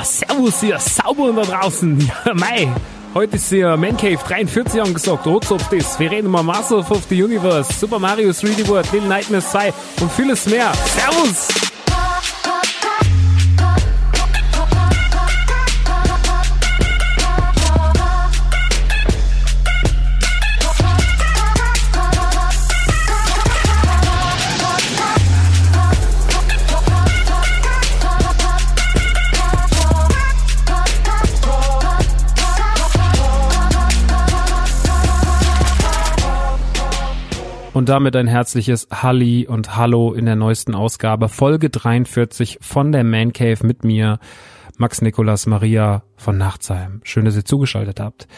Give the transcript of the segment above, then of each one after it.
Ja, servus ihr Sauber da draußen. Ja, mei. Heute ist hier Mancave 43 angesagt. Rotz auf das. Wir reden mal Master of the Universe, Super Mario 3D World, Little Nightmares 2 und vieles mehr. Servus! Und damit ein herzliches Halli und Hallo in der neuesten Ausgabe, Folge 43 von der Man Cave mit mir, Max Nikolas Maria von Nachtsheim. Schön, dass ihr zugeschaltet habt.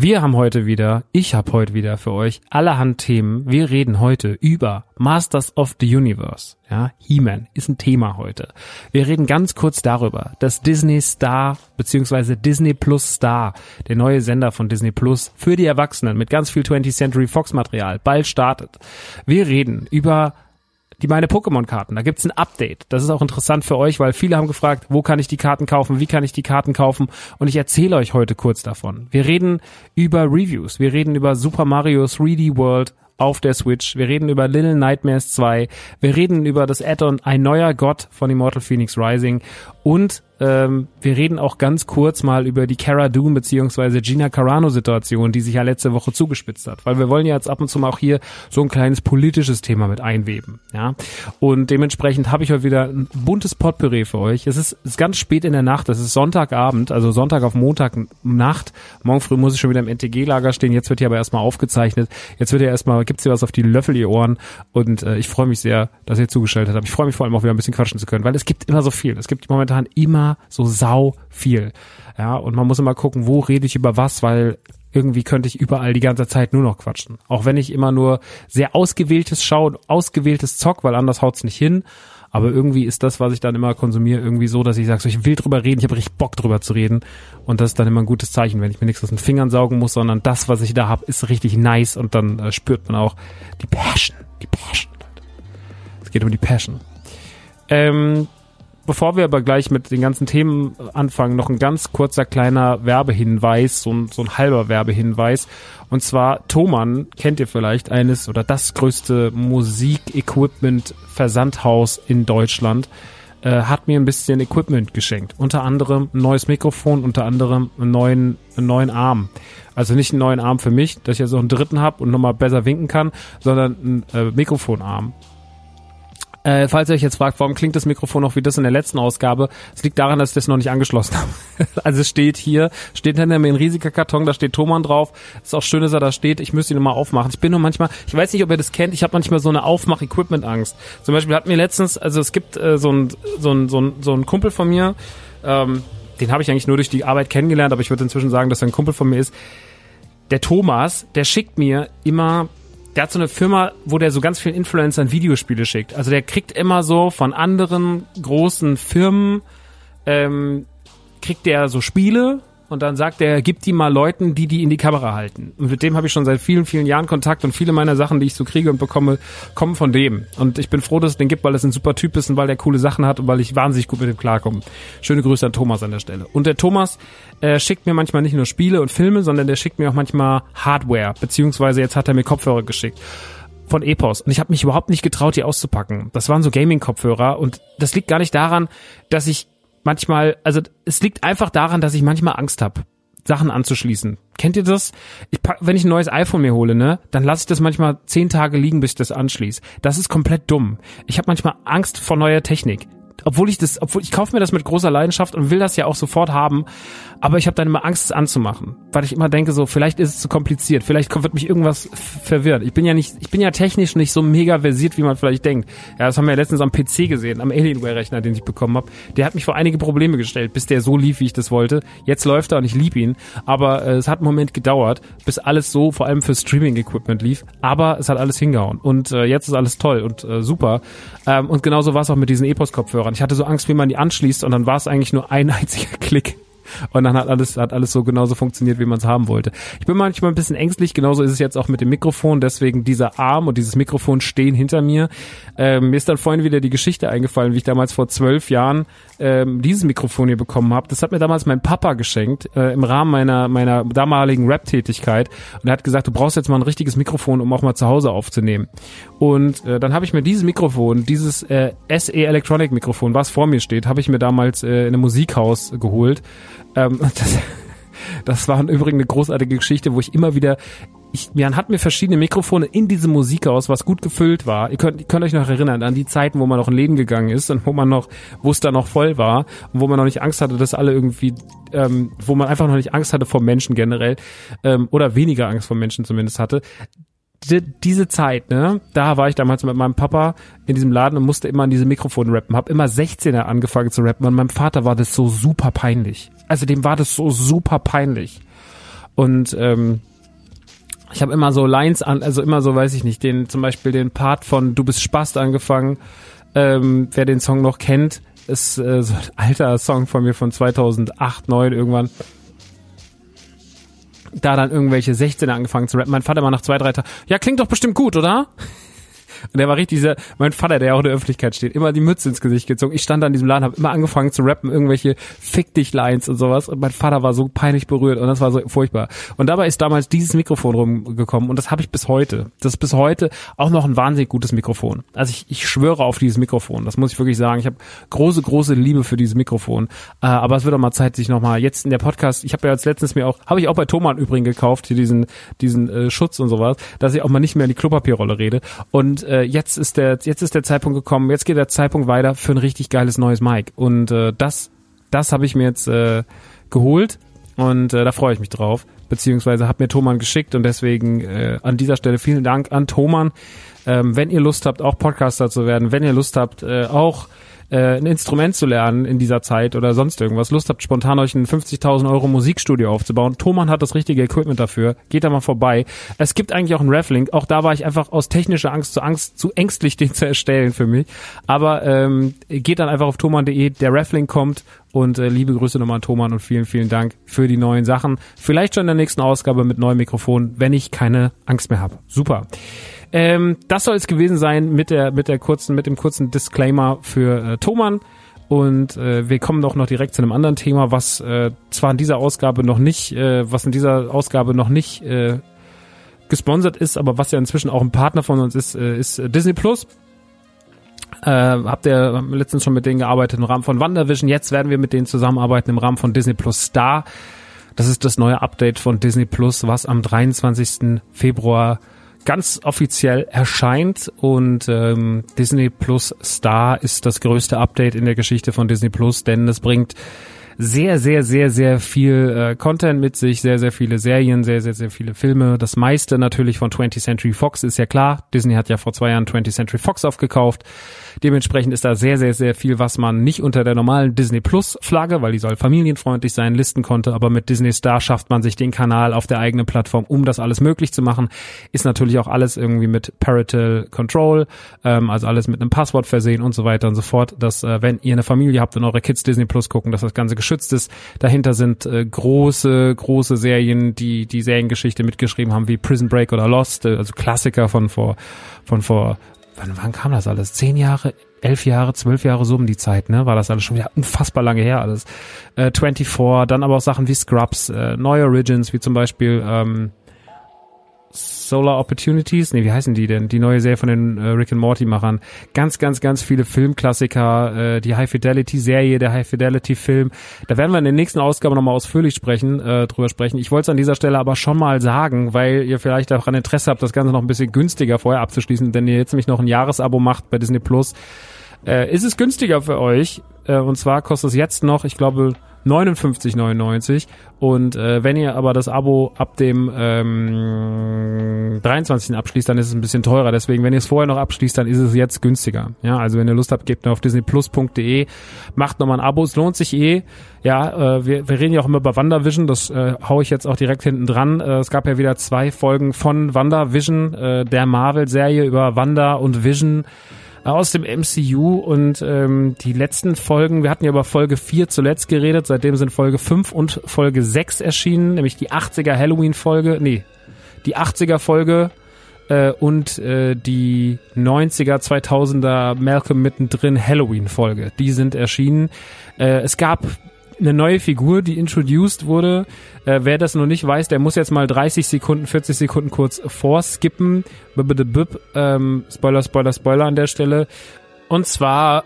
Wir haben heute wieder, ich habe heute wieder für euch allerhand Themen. Wir reden heute über Masters of the Universe. Ja, He-Man ist ein Thema heute. Wir reden ganz kurz darüber, dass Disney Star bzw. Disney Plus Star, der neue Sender von Disney Plus für die Erwachsenen mit ganz viel 20th Century Fox Material, bald startet. Wir reden über die meine Pokémon-Karten. Da gibt's ein Update. Das ist auch interessant für euch, weil viele haben gefragt, wo kann ich die Karten kaufen, wie kann ich die Karten kaufen und ich erzähle euch heute kurz davon. Wir reden über Reviews, wir reden über Super Mario 3D World auf der Switch, wir reden über Little Nightmares 2, wir reden über das Add-on Ein neuer Gott von Immortal Phoenix Rising und ähm, wir reden auch ganz kurz mal über die Cara Doom beziehungsweise Gina Carano Situation, die sich ja letzte Woche zugespitzt hat, weil wir wollen ja jetzt ab und zu mal auch hier so ein kleines politisches Thema mit einweben, ja. Und dementsprechend habe ich heute wieder ein buntes Potpourri für euch. Es ist, ist ganz spät in der Nacht, es ist Sonntagabend, also Sonntag auf Montag Nacht. Morgen früh muss ich schon wieder im NTG-Lager stehen. Jetzt wird hier aber erstmal aufgezeichnet. Jetzt wird ja erstmal, gibt's hier was auf die Löffel, ihr Ohren. Und äh, ich freue mich sehr, dass ihr zugeschaltet habt. Ich freue mich vor allem auch wieder ein bisschen quatschen zu können, weil es gibt immer so viel. Es gibt momentan immer so sau viel. Ja, und man muss immer gucken, wo rede ich über was, weil irgendwie könnte ich überall die ganze Zeit nur noch quatschen. Auch wenn ich immer nur sehr ausgewähltes schaue, ausgewähltes zock, weil anders haut's nicht hin. Aber irgendwie ist das, was ich dann immer konsumiere, irgendwie so, dass ich sage, so, ich will drüber reden, ich habe richtig Bock drüber zu reden. Und das ist dann immer ein gutes Zeichen, wenn ich mir nichts aus den Fingern saugen muss, sondern das, was ich da habe, ist richtig nice und dann äh, spürt man auch die Passion. Die Passion. Es geht um die Passion. Ähm, bevor wir aber gleich mit den ganzen Themen anfangen, noch ein ganz kurzer kleiner Werbehinweis, so ein, so ein halber Werbehinweis. Und zwar Thomann kennt ihr vielleicht eines oder das größte Musik-Equipment-Versandhaus in Deutschland äh, hat mir ein bisschen Equipment geschenkt. Unter anderem ein neues Mikrofon, unter anderem einen neuen, einen neuen Arm. Also nicht einen neuen Arm für mich, dass ich ja so einen dritten habe und nochmal besser winken kann, sondern einen äh, Mikrofonarm. Äh, falls ihr euch jetzt fragt, warum klingt das Mikrofon noch wie das in der letzten Ausgabe, es liegt daran, dass ich das noch nicht angeschlossen habe. also es steht hier, steht hinter mir ein riesiger Karton, da steht Thomann drauf. Ist auch schön, dass er da steht. Ich müsste ihn nochmal aufmachen. Ich bin nur manchmal, ich weiß nicht, ob ihr das kennt, ich habe manchmal so eine Aufmach-Equipment-Angst. Zum Beispiel hat mir letztens, also es gibt äh, so ein, so ein, so ein, so ein Kumpel von mir, ähm, den habe ich eigentlich nur durch die Arbeit kennengelernt, aber ich würde inzwischen sagen, dass er ein Kumpel von mir ist. Der Thomas, der schickt mir immer der hat so eine Firma, wo der so ganz vielen Influencern Videospiele schickt. Also der kriegt immer so von anderen großen Firmen, ähm, kriegt der so Spiele und dann sagt er, gib die mal Leuten, die die in die Kamera halten. Und mit dem habe ich schon seit vielen, vielen Jahren Kontakt und viele meiner Sachen, die ich so kriege und bekomme, kommen von dem. Und ich bin froh, dass es den gibt, weil es ein super Typ ist und weil der coole Sachen hat und weil ich wahnsinnig gut mit dem klarkomme. Schöne Grüße an Thomas an der Stelle. Und der Thomas äh, schickt mir manchmal nicht nur Spiele und Filme, sondern der schickt mir auch manchmal Hardware, beziehungsweise jetzt hat er mir Kopfhörer geschickt von Epos und ich habe mich überhaupt nicht getraut, die auszupacken. Das waren so Gaming-Kopfhörer und das liegt gar nicht daran, dass ich manchmal, also es liegt einfach daran, dass ich manchmal Angst habe, Sachen anzuschließen. Kennt ihr das? Ich pack, wenn ich ein neues iPhone mir hole, ne, dann lasse ich das manchmal zehn Tage liegen, bis ich das anschließe. Das ist komplett dumm. Ich habe manchmal Angst vor neuer Technik obwohl ich das, obwohl ich kaufe mir das mit großer Leidenschaft und will das ja auch sofort haben, aber ich habe dann immer Angst, es anzumachen, weil ich immer denke so, vielleicht ist es zu kompliziert, vielleicht wird mich irgendwas verwirrt. Ich bin ja nicht, ich bin ja technisch nicht so mega versiert, wie man vielleicht denkt. Ja, das haben wir ja letztens am PC gesehen, am Alienware-Rechner, den ich bekommen habe. Der hat mich vor einige Probleme gestellt, bis der so lief, wie ich das wollte. Jetzt läuft er und ich lieb ihn, aber äh, es hat einen Moment gedauert, bis alles so, vor allem für Streaming-Equipment lief, aber es hat alles hingehauen und äh, jetzt ist alles toll und äh, super. Ähm, und genauso war es auch mit diesen Epos-Kopfhörern. Ich hatte so Angst, wie man die anschließt und dann war es eigentlich nur ein einziger Klick. Und dann hat alles, hat alles so genauso funktioniert, wie man es haben wollte. Ich bin manchmal ein bisschen ängstlich, genauso ist es jetzt auch mit dem Mikrofon, deswegen dieser Arm und dieses Mikrofon stehen hinter mir. Ähm, mir ist dann vorhin wieder die Geschichte eingefallen, wie ich damals vor zwölf Jahren ähm, dieses Mikrofon hier bekommen habe. Das hat mir damals mein Papa geschenkt, äh, im Rahmen meiner, meiner damaligen Rap-Tätigkeit. Und er hat gesagt, du brauchst jetzt mal ein richtiges Mikrofon, um auch mal zu Hause aufzunehmen. Und äh, dann habe ich mir dieses Mikrofon, dieses äh, SE Electronic Mikrofon, was vor mir steht, habe ich mir damals äh, in einem Musikhaus geholt ähm, das, das war im Übrigen eine großartige Geschichte, wo ich immer wieder ich, man hat mir verschiedene Mikrofone in diesem Musikhaus, was gut gefüllt war. Ihr könnt, ihr könnt euch noch erinnern an die Zeiten, wo man noch in Läden gegangen ist und wo man noch, wo es da noch voll war und wo man noch nicht Angst hatte, dass alle irgendwie, ähm, wo man einfach noch nicht Angst hatte vor Menschen generell ähm, oder weniger Angst vor Menschen zumindest hatte die, diese Zeit, ne, da war ich damals mit meinem Papa in diesem Laden und musste immer an diese Mikrofone rappen. Hab immer 16er angefangen zu rappen und meinem Vater war das so super peinlich. Also dem war das so super peinlich. Und ähm, ich habe immer so Lines an, also immer so, weiß ich nicht, den zum Beispiel den Part von Du bist Spast angefangen. Ähm, wer den Song noch kennt, ist äh, so ein alter Song von mir von 2008, 9 irgendwann da dann irgendwelche 16er angefangen zu rappen. Mein Vater war nach zwei, drei Tagen, ja, klingt doch bestimmt gut, oder? Und der war richtig dieser, mein Vater, der auch in der Öffentlichkeit steht, immer die Mütze ins Gesicht gezogen. Ich stand da in diesem Laden, habe immer angefangen zu rappen, irgendwelche Fick dich Lines und sowas. Und mein Vater war so peinlich berührt und das war so furchtbar. Und dabei ist damals dieses Mikrofon rumgekommen und das habe ich bis heute. Das ist bis heute auch noch ein wahnsinnig gutes Mikrofon. Also ich, ich schwöre auf dieses Mikrofon. Das muss ich wirklich sagen. Ich habe große, große Liebe für dieses Mikrofon. Äh, aber es wird auch mal Zeit, sich nochmal jetzt in der Podcast, ich habe ja als letztens mir auch, habe ich auch bei Thomas übrigens gekauft, hier diesen, diesen äh, Schutz und sowas, dass ich auch mal nicht mehr in die Klopapierrolle rede. Und äh, jetzt ist der jetzt ist der Zeitpunkt gekommen, jetzt geht der Zeitpunkt weiter für ein richtig geiles neues Mic und äh, das das habe ich mir jetzt äh, geholt und äh, da freue ich mich drauf, beziehungsweise hat mir Thoman geschickt und deswegen äh, an dieser Stelle vielen Dank an Thoman. Ähm, wenn ihr Lust habt, auch Podcaster zu werden, wenn ihr Lust habt, äh, auch äh, ein Instrument zu lernen in dieser Zeit oder sonst irgendwas, Lust habt, spontan euch ein 50.000 Euro Musikstudio aufzubauen, Thomann hat das richtige Equipment dafür, geht da mal vorbei. Es gibt eigentlich auch einen Reflink, auch da war ich einfach aus technischer Angst zu Angst, zu ängstlich, den zu erstellen für mich. Aber ähm, geht dann einfach auf thomann.de, der Reflink kommt und äh, liebe Grüße nochmal an Thomann und vielen, vielen Dank für die neuen Sachen. Vielleicht schon in der nächsten Ausgabe mit neuem Mikrofon, wenn ich keine Angst mehr habe. Super. Ähm, das soll es gewesen sein mit der, mit der kurzen, mit dem kurzen Disclaimer für äh, Thomann. Und äh, wir kommen doch noch direkt zu einem anderen Thema, was äh, zwar in dieser Ausgabe noch nicht, äh, was in dieser Ausgabe noch nicht äh, gesponsert ist, aber was ja inzwischen auch ein Partner von uns ist, äh, ist Disney Plus. Äh, habt ihr letztens schon mit denen gearbeitet im Rahmen von WandaVision. Jetzt werden wir mit denen zusammenarbeiten im Rahmen von Disney Plus Star. Das ist das neue Update von Disney Plus, was am 23. Februar ganz offiziell erscheint und ähm, Disney Plus Star ist das größte Update in der Geschichte von Disney Plus, denn es bringt sehr, sehr, sehr, sehr viel äh, Content mit sich, sehr, sehr viele Serien, sehr, sehr, sehr viele Filme. Das meiste natürlich von 20th Century Fox ist ja klar. Disney hat ja vor zwei Jahren 20th Century Fox aufgekauft. Dementsprechend ist da sehr, sehr, sehr viel, was man nicht unter der normalen Disney Plus Flagge, weil die soll familienfreundlich sein, listen konnte, aber mit Disney Star schafft man sich den Kanal auf der eigenen Plattform, um das alles möglich zu machen. Ist natürlich auch alles irgendwie mit Parental Control, ähm, also alles mit einem Passwort versehen und so weiter und so fort, dass äh, wenn ihr eine Familie habt und eure Kids Disney Plus gucken, dass das Ganze geschützt ist. Dahinter sind äh, große, große Serien, die die Seriengeschichte mitgeschrieben haben, wie Prison Break oder Lost, äh, also Klassiker von vor, von vor wann, wann kam das alles? Zehn Jahre, elf Jahre, zwölf Jahre so um die Zeit, ne? War das alles schon wieder unfassbar lange her alles. Äh, 24, dann aber auch Sachen wie Scrubs, äh, neue Origins, wie zum Beispiel ähm, Solar Opportunities, nee, wie heißen die denn? Die neue Serie von den äh, Rick and Morty Machern. Ganz, ganz, ganz viele Filmklassiker, äh, die High Fidelity Serie, der High Fidelity Film. Da werden wir in der nächsten Ausgabe nochmal ausführlich sprechen, äh, drüber sprechen. Ich wollte es an dieser Stelle aber schon mal sagen, weil ihr vielleicht daran Interesse habt, das Ganze noch ein bisschen günstiger vorher abzuschließen, denn ihr jetzt nämlich noch ein Jahresabo macht bei Disney Plus. Äh, ist es günstiger für euch? Äh, und zwar kostet es jetzt noch, ich glaube, 59,99 und äh, wenn ihr aber das Abo ab dem ähm, 23. abschließt, dann ist es ein bisschen teurer. Deswegen, wenn ihr es vorher noch abschließt, dann ist es jetzt günstiger. Ja, also wenn ihr Lust habt, gebt nur auf disneyplus.de, macht nochmal ein Abo, es lohnt sich eh. Ja, äh, wir, wir reden ja auch immer über WandaVision, das äh, hau ich jetzt auch direkt hinten dran. Äh, es gab ja wieder zwei Folgen von WandaVision, äh, der Marvel-Serie über Wanda und Vision aus dem MCU und ähm, die letzten Folgen, wir hatten ja über Folge 4 zuletzt geredet, seitdem sind Folge 5 und Folge 6 erschienen, nämlich die 80er Halloween-Folge, nee, die 80er Folge äh, und äh, die 90er, 2000er Malcolm mittendrin Halloween-Folge. Die sind erschienen. Äh, es gab eine neue Figur, die introduced wurde. Äh, wer das noch nicht weiß, der muss jetzt mal 30 Sekunden, 40 Sekunden kurz vorskippen. Ähm, Spoiler, Spoiler, Spoiler an der Stelle. Und zwar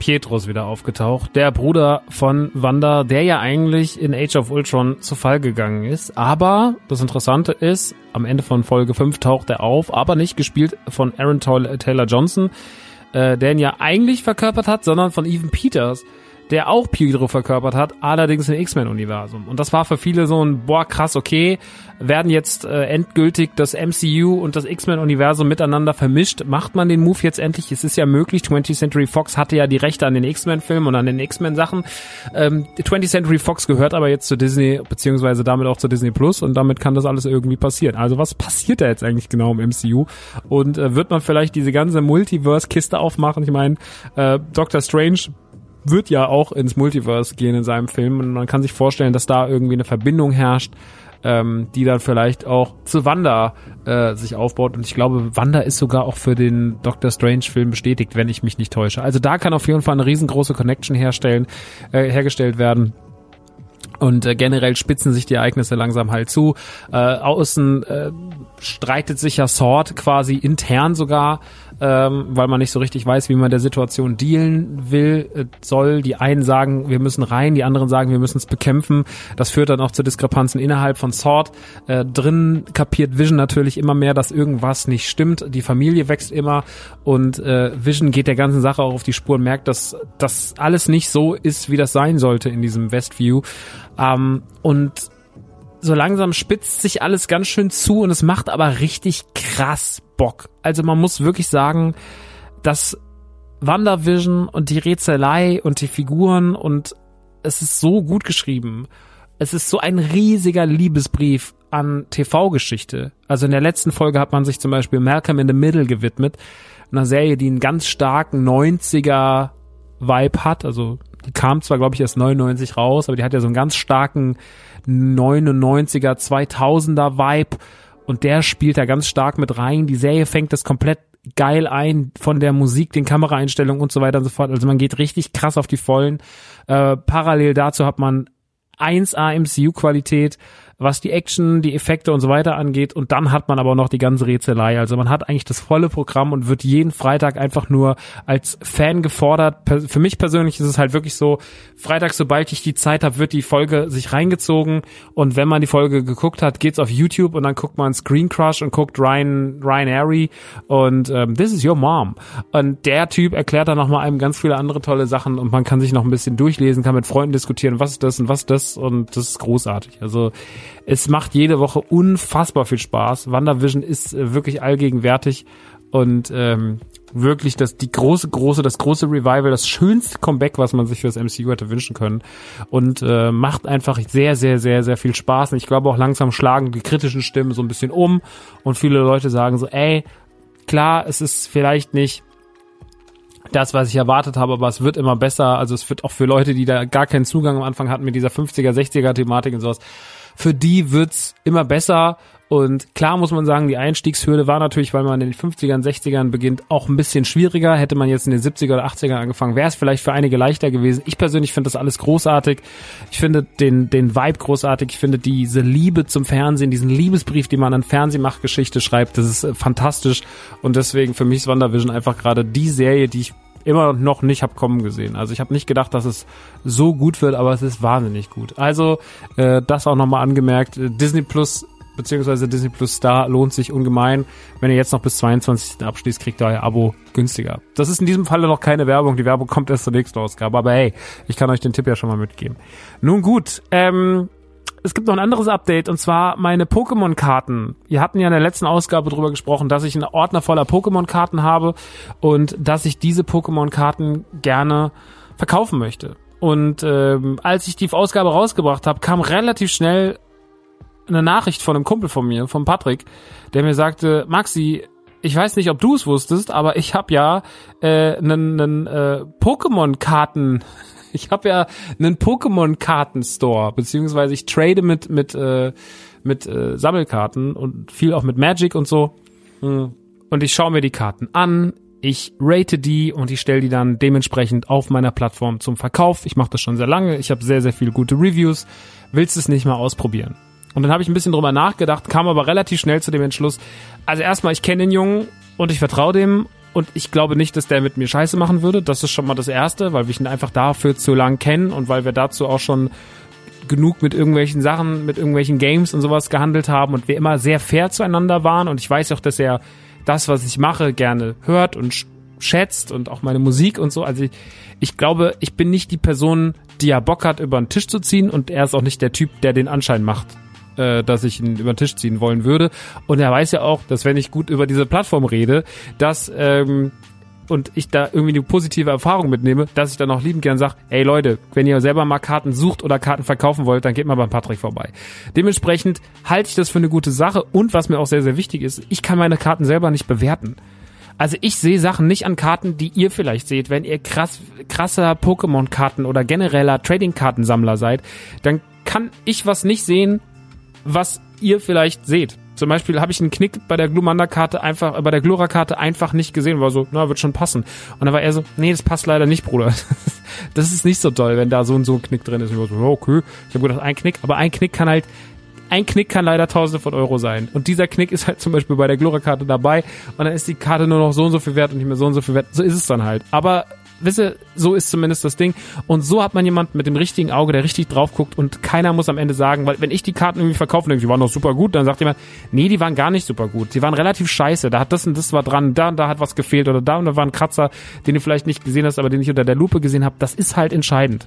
Pietros wieder aufgetaucht, der Bruder von Wanda, der ja eigentlich in Age of Ultron zu Fall gegangen ist. Aber das Interessante ist, am Ende von Folge 5 taucht er auf, aber nicht gespielt von Aaron Taylor Johnson, äh, der ihn ja eigentlich verkörpert hat, sondern von Evan Peters der auch Pietro verkörpert hat, allerdings im X-Men-Universum. Und das war für viele so ein, boah, krass, okay, werden jetzt äh, endgültig das MCU und das X-Men-Universum miteinander vermischt. Macht man den Move jetzt endlich? Es ist ja möglich. 20th Century Fox hatte ja die Rechte an den X-Men-Filmen und an den X-Men-Sachen. Ähm, 20th Century Fox gehört aber jetzt zu Disney, beziehungsweise damit auch zu Disney Plus und damit kann das alles irgendwie passieren. Also was passiert da jetzt eigentlich genau im MCU? Und äh, wird man vielleicht diese ganze Multiverse-Kiste aufmachen? Ich meine, äh, Doctor Strange wird ja auch ins Multiverse gehen in seinem Film und man kann sich vorstellen, dass da irgendwie eine Verbindung herrscht, ähm, die dann vielleicht auch zu Wanda äh, sich aufbaut und ich glaube, Wanda ist sogar auch für den Doctor Strange Film bestätigt, wenn ich mich nicht täusche. Also da kann auf jeden Fall eine riesengroße Connection herstellen, äh, hergestellt werden. Und äh, generell spitzen sich die Ereignisse langsam halt zu. Äh, außen äh, streitet sich ja Sword quasi intern sogar ähm, weil man nicht so richtig weiß, wie man der Situation dealen will, äh, soll. Die einen sagen, wir müssen rein, die anderen sagen, wir müssen es bekämpfen. Das führt dann auch zu Diskrepanzen innerhalb von Sword. Äh, drin kapiert Vision natürlich immer mehr, dass irgendwas nicht stimmt. Die Familie wächst immer und äh, Vision geht der ganzen Sache auch auf die Spur und merkt, dass das alles nicht so ist, wie das sein sollte in diesem Westview. Ähm, und so langsam spitzt sich alles ganz schön zu und es macht aber richtig krass Bock. Also man muss wirklich sagen, dass WandaVision und die Rätselei und die Figuren und es ist so gut geschrieben. Es ist so ein riesiger Liebesbrief an TV-Geschichte. Also in der letzten Folge hat man sich zum Beispiel Malcolm in the Middle gewidmet, einer Serie, die einen ganz starken 90er Vibe hat. Also die kam zwar, glaube ich, erst 99 raus, aber die hat ja so einen ganz starken 99er, 2000er Vibe und der spielt da ganz stark mit rein. Die Serie fängt das komplett geil ein von der Musik, den Kameraeinstellungen und so weiter und so fort. Also man geht richtig krass auf die Vollen. Äh, parallel dazu hat man 1A MCU-Qualität was die Action, die Effekte und so weiter angeht. Und dann hat man aber noch die ganze Rätselei. Also man hat eigentlich das volle Programm und wird jeden Freitag einfach nur als Fan gefordert. Für mich persönlich ist es halt wirklich so, Freitag, sobald ich die Zeit habe, wird die Folge sich reingezogen. Und wenn man die Folge geguckt hat, geht's auf YouTube und dann guckt man Screen Crush und guckt Ryan, Ryan Airy und ähm, This is your mom. Und der Typ erklärt dann nochmal einem ganz viele andere tolle Sachen und man kann sich noch ein bisschen durchlesen, kann mit Freunden diskutieren, was ist das und was ist das und das ist großartig. Also es macht jede Woche unfassbar viel Spaß. WandaVision ist äh, wirklich allgegenwärtig und ähm, wirklich das die große große das große Revival das schönste Comeback was man sich für das MCU hätte wünschen können und äh, macht einfach sehr sehr sehr sehr viel Spaß und ich glaube auch langsam schlagen die kritischen Stimmen so ein bisschen um und viele Leute sagen so ey klar es ist vielleicht nicht das, was ich erwartet habe, aber es wird immer besser. Also es wird auch für Leute, die da gar keinen Zugang am Anfang hatten mit dieser 50er, 60er Thematik und sowas, für die wird's immer besser. Und klar muss man sagen, die Einstiegshürde war natürlich, weil man in den 50ern, 60ern beginnt, auch ein bisschen schwieriger. Hätte man jetzt in den 70er oder 80ern angefangen, wäre es vielleicht für einige leichter gewesen. Ich persönlich finde das alles großartig. Ich finde den, den Vibe großartig. Ich finde diese Liebe zum Fernsehen, diesen Liebesbrief, den man an Fernsehmachgeschichte schreibt, das ist äh, fantastisch. Und deswegen für mich ist WandaVision einfach gerade die Serie, die ich immer noch nicht hab kommen gesehen. Also ich habe nicht gedacht, dass es so gut wird, aber es ist wahnsinnig gut. Also äh, das auch nochmal angemerkt. Disney Plus beziehungsweise Disney Plus Star lohnt sich ungemein. Wenn ihr jetzt noch bis 22. abschließt, kriegt ihr euer Abo günstiger. Das ist in diesem Falle noch keine Werbung. Die Werbung kommt erst zur nächsten Ausgabe. Aber hey, ich kann euch den Tipp ja schon mal mitgeben. Nun gut, ähm, es gibt noch ein anderes Update und zwar meine Pokémon-Karten. Wir hatten ja in der letzten Ausgabe darüber gesprochen, dass ich einen Ordner voller Pokémon-Karten habe und dass ich diese Pokémon-Karten gerne verkaufen möchte. Und ähm, als ich die Ausgabe rausgebracht habe, kam relativ schnell eine Nachricht von einem Kumpel von mir, von Patrick, der mir sagte, Maxi, ich weiß nicht, ob du es wusstest, aber ich habe ja äh, einen, äh, Pokémon-Karten ich habe ja einen Pokémon-Karten-Store, beziehungsweise ich trade mit mit äh, mit äh, Sammelkarten und viel auch mit Magic und so. Hm. Und ich schaue mir die Karten an, ich rate die und ich stelle die dann dementsprechend auf meiner Plattform zum Verkauf. Ich mache das schon sehr lange, ich habe sehr, sehr viele gute Reviews. Willst du es nicht mal ausprobieren? Und dann habe ich ein bisschen drüber nachgedacht, kam aber relativ schnell zu dem Entschluss, also erstmal, ich kenne den Jungen und ich vertraue dem und ich glaube nicht, dass der mit mir Scheiße machen würde. Das ist schon mal das Erste, weil wir ihn einfach dafür zu lang kennen und weil wir dazu auch schon genug mit irgendwelchen Sachen, mit irgendwelchen Games und sowas gehandelt haben und wir immer sehr fair zueinander waren. Und ich weiß auch, dass er das, was ich mache, gerne hört und schätzt und auch meine Musik und so. Also ich, ich glaube, ich bin nicht die Person, die ja Bock hat, über den Tisch zu ziehen und er ist auch nicht der Typ, der den Anschein macht, äh, dass ich ihn über den Tisch ziehen wollen würde. Und er weiß ja auch, dass wenn ich gut über diese Plattform rede, dass ähm, und ich da irgendwie eine positive Erfahrung mitnehme, dass ich dann auch liebend gern sage, ey Leute, wenn ihr selber mal Karten sucht oder Karten verkaufen wollt, dann geht mal beim Patrick vorbei. Dementsprechend halte ich das für eine gute Sache und was mir auch sehr, sehr wichtig ist, ich kann meine Karten selber nicht bewerten. Also ich sehe Sachen nicht an Karten, die ihr vielleicht seht. Wenn ihr krass, krasser Pokémon-Karten oder genereller Trading-Kartensammler seid, dann kann ich was nicht sehen, was ihr vielleicht seht. Zum Beispiel habe ich einen Knick bei der Glumanda-Karte einfach, äh, bei der Glora-Karte einfach nicht gesehen, war so, na, wird schon passen. Und dann war er so, nee, das passt leider nicht, Bruder. das ist nicht so toll, wenn da so und so ein Knick drin ist. Und ich war so, okay. Ich habe gedacht, ein Knick, aber ein Knick kann halt, ein Knick kann leider tausende von Euro sein. Und dieser Knick ist halt zum Beispiel bei der Glora-Karte dabei und dann ist die Karte nur noch so und so viel wert und nicht mehr so und so viel wert. So ist es dann halt. Aber wisse, so ist zumindest das Ding. Und so hat man jemanden mit dem richtigen Auge, der richtig drauf guckt und keiner muss am Ende sagen, weil wenn ich die Karten irgendwie verkaufe und denke, die waren doch super gut, dann sagt jemand, nee, die waren gar nicht super gut. Die waren relativ scheiße. Da hat das und das war dran, da und da hat was gefehlt oder da und da war ein Kratzer, den du vielleicht nicht gesehen hast, aber den ich unter der Lupe gesehen habe. Das ist halt entscheidend.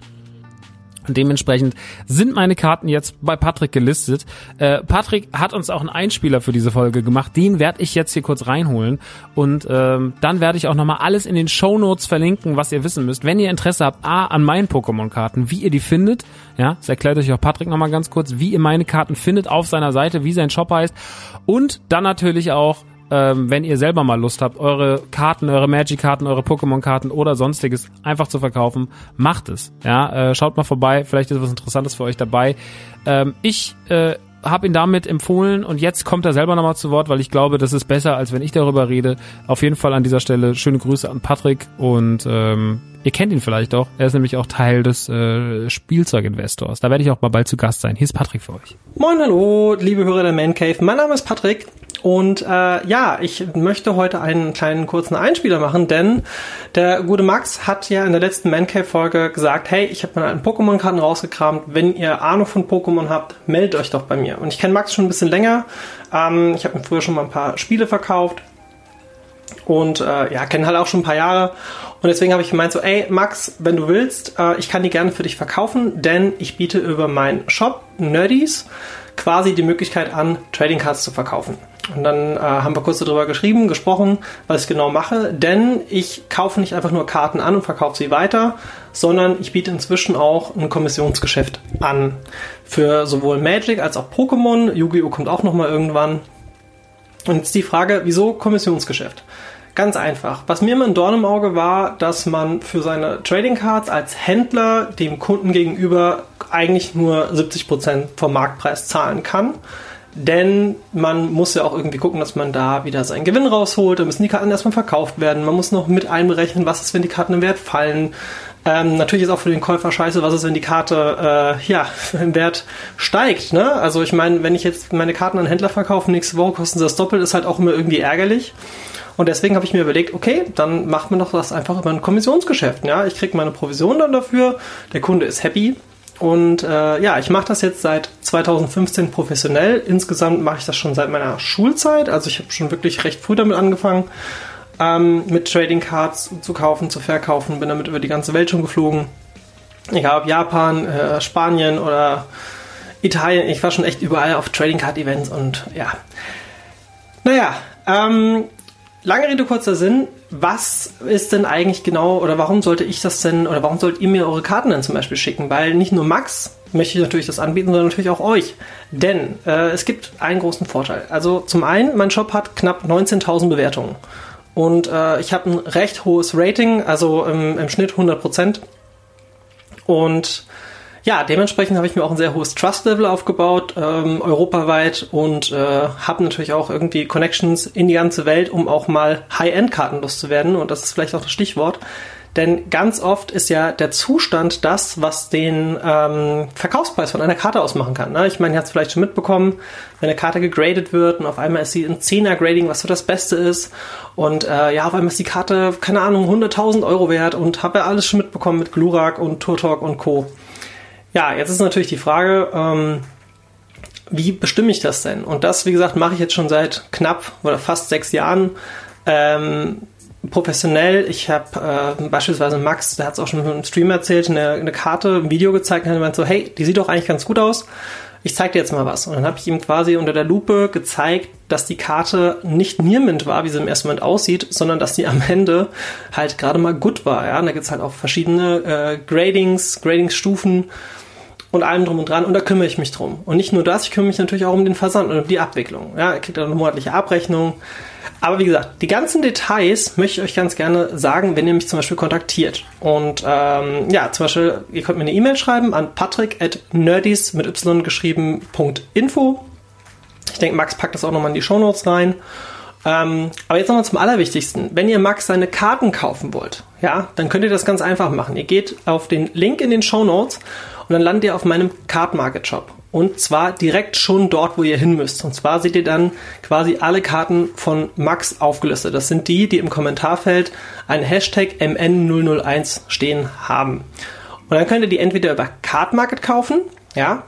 Und dementsprechend sind meine Karten jetzt bei Patrick gelistet. Äh, Patrick hat uns auch einen Einspieler für diese Folge gemacht. Den werde ich jetzt hier kurz reinholen. Und ähm, dann werde ich auch nochmal alles in den Show Notes verlinken, was ihr wissen müsst. Wenn ihr Interesse habt, A, an meinen Pokémon-Karten, wie ihr die findet. Ja, das erklärt euch auch Patrick nochmal ganz kurz, wie ihr meine Karten findet auf seiner Seite, wie sein Shop heißt. Und dann natürlich auch, ähm, wenn ihr selber mal Lust habt, eure Karten, eure Magic-Karten, eure Pokémon-Karten oder sonstiges einfach zu verkaufen, macht es. Ja, äh, schaut mal vorbei, vielleicht ist was Interessantes für euch dabei. Ähm, ich äh, habe ihn damit empfohlen und jetzt kommt er selber nochmal zu Wort, weil ich glaube, das ist besser, als wenn ich darüber rede. Auf jeden Fall an dieser Stelle schöne Grüße an Patrick und ähm, ihr kennt ihn vielleicht auch. Er ist nämlich auch Teil des äh, Spielzeuginvestors. Da werde ich auch mal bald zu Gast sein. Hier ist Patrick für euch. Moin, hallo, liebe Hörer der Man Cave. Mein Name ist Patrick und äh, ja, ich möchte heute einen kleinen kurzen Einspieler machen, denn der gute Max hat ja in der letzten Mancave-Folge gesagt, hey, ich habe mal einen Pokémon-Karten rausgekramt. Wenn ihr Ahnung von Pokémon habt, meldet euch doch bei mir. Und ich kenne Max schon ein bisschen länger. Ähm, ich habe mir früher schon mal ein paar Spiele verkauft und äh, ja, kenne halt auch schon ein paar Jahre. Und deswegen habe ich gemeint so, ey Max, wenn du willst, äh, ich kann die gerne für dich verkaufen, denn ich biete über meinen Shop Nerdies quasi die Möglichkeit an, Trading Cards zu verkaufen. Und dann äh, haben wir kurz darüber geschrieben, gesprochen, was ich genau mache. Denn ich kaufe nicht einfach nur Karten an und verkaufe sie weiter, sondern ich biete inzwischen auch ein Kommissionsgeschäft an. Für sowohl Magic als auch Pokémon. Yu-Gi-Oh! kommt auch nochmal irgendwann. Und jetzt die Frage, wieso Kommissionsgeschäft? Ganz einfach. Was mir immer ein Dorn im Auge war, dass man für seine Trading Cards als Händler dem Kunden gegenüber eigentlich nur 70% vom Marktpreis zahlen kann. Denn man muss ja auch irgendwie gucken, dass man da wieder seinen Gewinn rausholt. Da müssen die Karten erstmal verkauft werden. Man muss noch mit einberechnen, was ist, wenn die Karten im Wert fallen. Ähm, natürlich ist auch für den Käufer scheiße, was ist, wenn die Karte äh, ja im Wert steigt. Ne? Also ich meine, wenn ich jetzt meine Karten an Händler verkaufe, nächste Woche kosten sie das doppelt, ist halt auch immer irgendwie ärgerlich. Und deswegen habe ich mir überlegt, okay, dann macht man doch das einfach über ein Kommissionsgeschäft. Ja, ich kriege meine Provision dann dafür, der Kunde ist happy und äh, ja, ich mache das jetzt seit 2015 professionell. Insgesamt mache ich das schon seit meiner Schulzeit. Also ich habe schon wirklich recht früh damit angefangen, ähm, mit Trading Cards zu kaufen, zu verkaufen. Bin damit über die ganze Welt schon geflogen. Egal ob Japan, äh, Spanien oder Italien. Ich war schon echt überall auf Trading Card Events und ja. Naja, ähm, lange Rede, kurzer Sinn was ist denn eigentlich genau oder warum sollte ich das denn oder warum sollt ihr mir eure Karten denn zum Beispiel schicken? Weil nicht nur Max möchte ich natürlich das anbieten, sondern natürlich auch euch. Denn äh, es gibt einen großen Vorteil. Also zum einen, mein Shop hat knapp 19.000 Bewertungen. Und äh, ich habe ein recht hohes Rating, also im, im Schnitt 100%. Und ja, dementsprechend habe ich mir auch ein sehr hohes Trust-Level aufgebaut, ähm, europaweit und äh, habe natürlich auch irgendwie Connections in die ganze Welt, um auch mal High-End-Karten loszuwerden. Und das ist vielleicht auch das Stichwort. Denn ganz oft ist ja der Zustand das, was den ähm, Verkaufspreis von einer Karte ausmachen kann. Ne? Ich meine, ihr habt es vielleicht schon mitbekommen, wenn eine Karte gegradet wird und auf einmal ist sie ein 10er Grading, was so das Beste ist. Und äh, ja, auf einmal ist die Karte, keine Ahnung, 100.000 Euro wert und habe ja alles schon mitbekommen mit Glurak und Turtok und Co. Ja, jetzt ist natürlich die Frage, ähm, wie bestimme ich das denn? Und das, wie gesagt, mache ich jetzt schon seit knapp oder fast sechs Jahren ähm, professionell. Ich habe äh, beispielsweise Max, der hat es auch schon im Stream erzählt, eine, eine Karte, ein Video gezeigt und hat gemeint so, hey, die sieht doch eigentlich ganz gut aus. Ich zeig dir jetzt mal was. Und dann habe ich ihm quasi unter der Lupe gezeigt, dass die Karte nicht Niermint war, wie sie im ersten Moment aussieht, sondern dass sie am Ende halt gerade mal gut war. Ja? Und da gibt's halt auch verschiedene äh, Gradings, Gradingsstufen und allem drum und dran und da kümmere ich mich drum. Und nicht nur das, ich kümmere mich natürlich auch um den Versand und um die Abwicklung. Ja, ihr kriegt eine monatliche Abrechnung. Aber wie gesagt, die ganzen Details möchte ich euch ganz gerne sagen, wenn ihr mich zum Beispiel kontaktiert. Und ähm, ja, zum Beispiel, ihr könnt mir eine E-Mail schreiben an patrick at nerdies mit y geschrieben .info. Ich denke, Max packt das auch nochmal in die Shownotes rein. Ähm, aber jetzt nochmal zum Allerwichtigsten. Wenn ihr Max seine Karten kaufen wollt, ja, dann könnt ihr das ganz einfach machen. Ihr geht auf den Link in den Show Notes und dann landet ihr auf meinem Card Market Shop. Und zwar direkt schon dort, wo ihr hin müsst. Und zwar seht ihr dann quasi alle Karten von Max aufgelistet. Das sind die, die im Kommentarfeld ein Hashtag MN001 stehen haben. Und dann könnt ihr die entweder über Card Market kaufen, ja,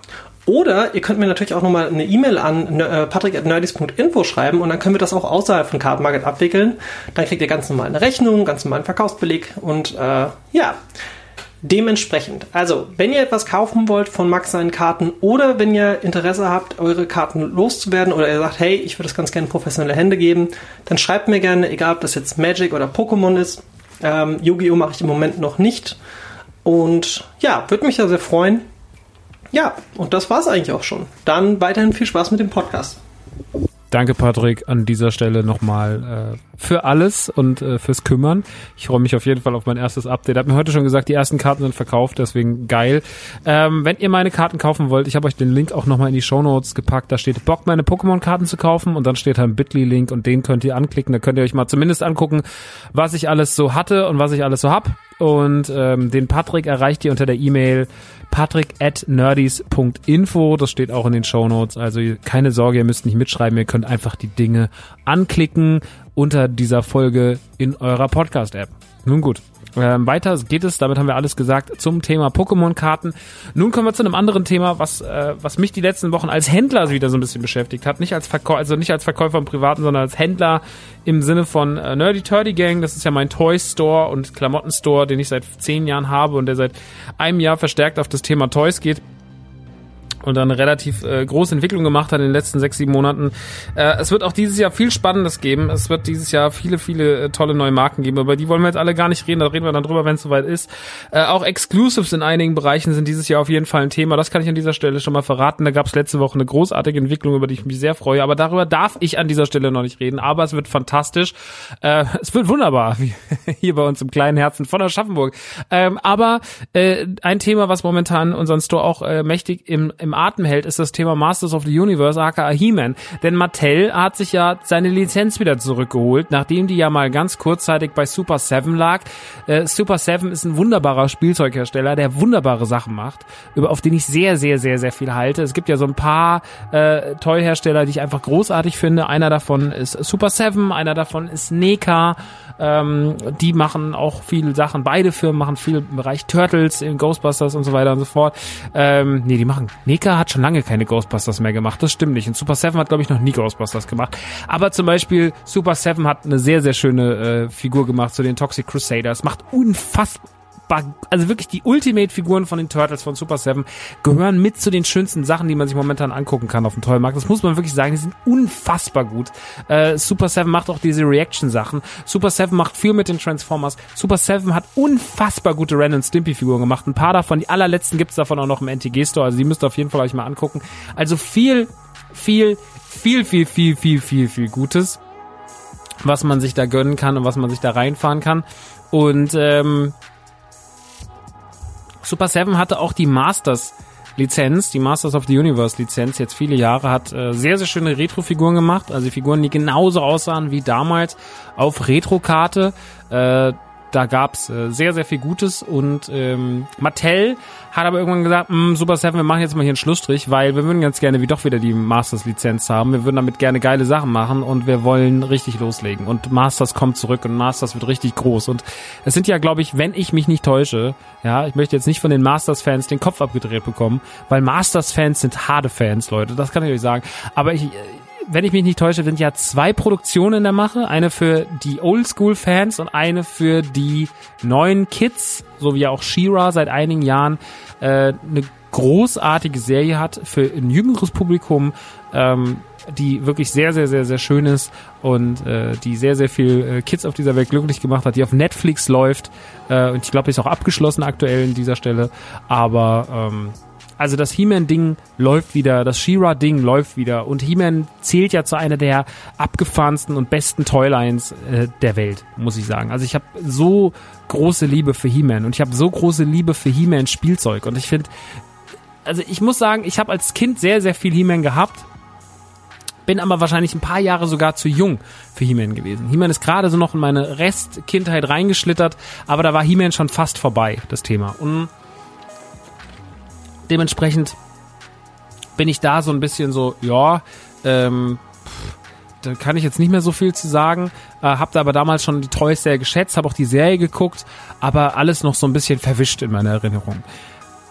oder ihr könnt mir natürlich auch nochmal eine E-Mail an äh, patrick.nerdys.info schreiben und dann können wir das auch außerhalb von Card Market abwickeln. Dann kriegt ihr ganz normal eine Rechnung, ganz normalen Verkaufsbeleg und äh, ja, Dementsprechend, also wenn ihr etwas kaufen wollt von Max seinen Karten oder wenn ihr Interesse habt, eure Karten loszuwerden oder ihr sagt, hey, ich würde das ganz gerne professionelle Hände geben, dann schreibt mir gerne, egal ob das jetzt Magic oder Pokémon ist. Ähm, Yu-Gi-Oh! mache ich im Moment noch nicht. Und ja, würde mich da sehr freuen. Ja, und das war's eigentlich auch schon. Dann weiterhin viel Spaß mit dem Podcast. Danke, Patrick, an dieser Stelle nochmal äh, für alles und äh, fürs Kümmern. Ich freue mich auf jeden Fall auf mein erstes Update. Hab mir heute schon gesagt, die ersten Karten sind verkauft, deswegen geil. Ähm, wenn ihr meine Karten kaufen wollt, ich habe euch den Link auch nochmal in die Show Notes gepackt. Da steht Bock, meine Pokémon-Karten zu kaufen und dann steht da ein Bitly-Link und den könnt ihr anklicken. Da könnt ihr euch mal zumindest angucken, was ich alles so hatte und was ich alles so hab. Und ähm, den Patrick erreicht ihr unter der E-Mail patrick at nerdies.info. Das steht auch in den Show Notes. Also keine Sorge, ihr müsst nicht mitschreiben. Ihr könnt einfach die Dinge anklicken unter dieser Folge in eurer Podcast-App. Nun gut. Ähm, weiter geht es, damit haben wir alles gesagt, zum Thema Pokémon-Karten. Nun kommen wir zu einem anderen Thema, was, äh, was mich die letzten Wochen als Händler wieder so ein bisschen beschäftigt hat. Nicht als Verkäufer, also nicht als Verkäufer im Privaten, sondern als Händler im Sinne von äh, Nerdy Turdy Gang. Das ist ja mein Toy Store und Klamotten Store, den ich seit zehn Jahren habe und der seit einem Jahr verstärkt auf das Thema Toys geht und dann relativ äh, große Entwicklung gemacht hat in den letzten sechs, sieben Monaten. Äh, es wird auch dieses Jahr viel Spannendes geben. Es wird dieses Jahr viele, viele äh, tolle neue Marken geben. Über die wollen wir jetzt alle gar nicht reden. Da reden wir dann drüber, wenn es soweit ist. Äh, auch Exclusives in einigen Bereichen sind dieses Jahr auf jeden Fall ein Thema. Das kann ich an dieser Stelle schon mal verraten. Da gab es letzte Woche eine großartige Entwicklung, über die ich mich sehr freue. Aber darüber darf ich an dieser Stelle noch nicht reden. Aber es wird fantastisch. Äh, es wird wunderbar, wie hier bei uns im kleinen Herzen von Aschaffenburg. Ähm, aber äh, ein Thema, was momentan unseren Store auch äh, mächtig im, im Atem hält, ist das Thema Masters of the Universe, aka He-Man. Denn Mattel hat sich ja seine Lizenz wieder zurückgeholt, nachdem die ja mal ganz kurzzeitig bei Super 7 lag. Äh, Super 7 ist ein wunderbarer Spielzeughersteller, der wunderbare Sachen macht, über, auf den ich sehr, sehr, sehr, sehr viel halte. Es gibt ja so ein paar äh, Toy-Hersteller, die ich einfach großartig finde. Einer davon ist Super 7, einer davon ist NECA. Ähm, die machen auch viele Sachen. Beide Firmen machen viel im Bereich Turtles, in Ghostbusters und so weiter und so fort. Ähm, nee, die machen. NECA hat schon lange keine Ghostbusters mehr gemacht. Das stimmt nicht. Und Super 7 hat, glaube ich, noch nie Ghostbusters gemacht. Aber zum Beispiel Super 7 hat eine sehr, sehr schöne äh, Figur gemacht zu den Toxic Crusaders. Macht unfassbar also wirklich die Ultimate-Figuren von den Turtles von Super 7 gehören mit zu den schönsten Sachen, die man sich momentan angucken kann auf dem Toymarkt. Das muss man wirklich sagen, die sind unfassbar gut. Äh, Super 7 macht auch diese Reaction-Sachen. Super 7 macht viel mit den Transformers. Super 7 hat unfassbar gute Ren und Stimpy-Figuren gemacht. Ein paar davon, die allerletzten gibt's davon auch noch im NTG-Store, also die müsst ihr auf jeden Fall euch mal angucken. Also viel, viel, viel, viel, viel, viel, viel, viel Gutes, was man sich da gönnen kann und was man sich da reinfahren kann. Und ähm, Super 7 hatte auch die Masters Lizenz, die Masters of the Universe Lizenz, jetzt viele Jahre, hat äh, sehr, sehr schöne Retro-Figuren gemacht. Also Figuren, die genauso aussahen wie damals auf Retro-Karte. Äh, da gab's äh, sehr, sehr viel Gutes und ähm, Mattel hat aber irgendwann gesagt, hm, Super 7, wir machen jetzt mal hier einen Schlussstrich, weil wir würden ganz gerne wie doch wieder die Masters-Lizenz haben. Wir würden damit gerne geile Sachen machen und wir wollen richtig loslegen. Und Masters kommt zurück und Masters wird richtig groß. Und es sind ja, glaube ich, wenn ich mich nicht täusche, ja, ich möchte jetzt nicht von den Masters-Fans den Kopf abgedreht bekommen, weil Masters-Fans sind harte Fans, Leute, das kann ich euch sagen. Aber ich wenn ich mich nicht täusche, sind ja zwei Produktionen in der Mache. Eine für die Oldschool-Fans und eine für die neuen Kids, so wie auch She-Ra seit einigen Jahren äh, eine großartige Serie hat für ein jüngeres Publikum, ähm, die wirklich sehr, sehr, sehr, sehr schön ist und äh, die sehr, sehr viel äh, Kids auf dieser Welt glücklich gemacht hat, die auf Netflix läuft. Äh, und ich glaube, ist auch abgeschlossen aktuell in dieser Stelle. Aber ähm, also das He-Man-Ding läuft wieder, das She-Ra-Ding läuft wieder und He-Man zählt ja zu einer der abgefahrensten und besten Toylines äh, der Welt, muss ich sagen. Also ich habe so große Liebe für He-Man und ich habe so große Liebe für He-Man Spielzeug und ich finde, also ich muss sagen, ich habe als Kind sehr, sehr viel He-Man gehabt, bin aber wahrscheinlich ein paar Jahre sogar zu jung für He-Man gewesen. He-Man ist gerade so noch in meine Restkindheit reingeschlittert, aber da war He-Man schon fast vorbei, das Thema. Und dementsprechend bin ich da so ein bisschen so, ja, ähm, da kann ich jetzt nicht mehr so viel zu sagen. Äh, hab da aber damals schon die Toys sehr geschätzt, habe auch die Serie geguckt, aber alles noch so ein bisschen verwischt in meiner Erinnerung.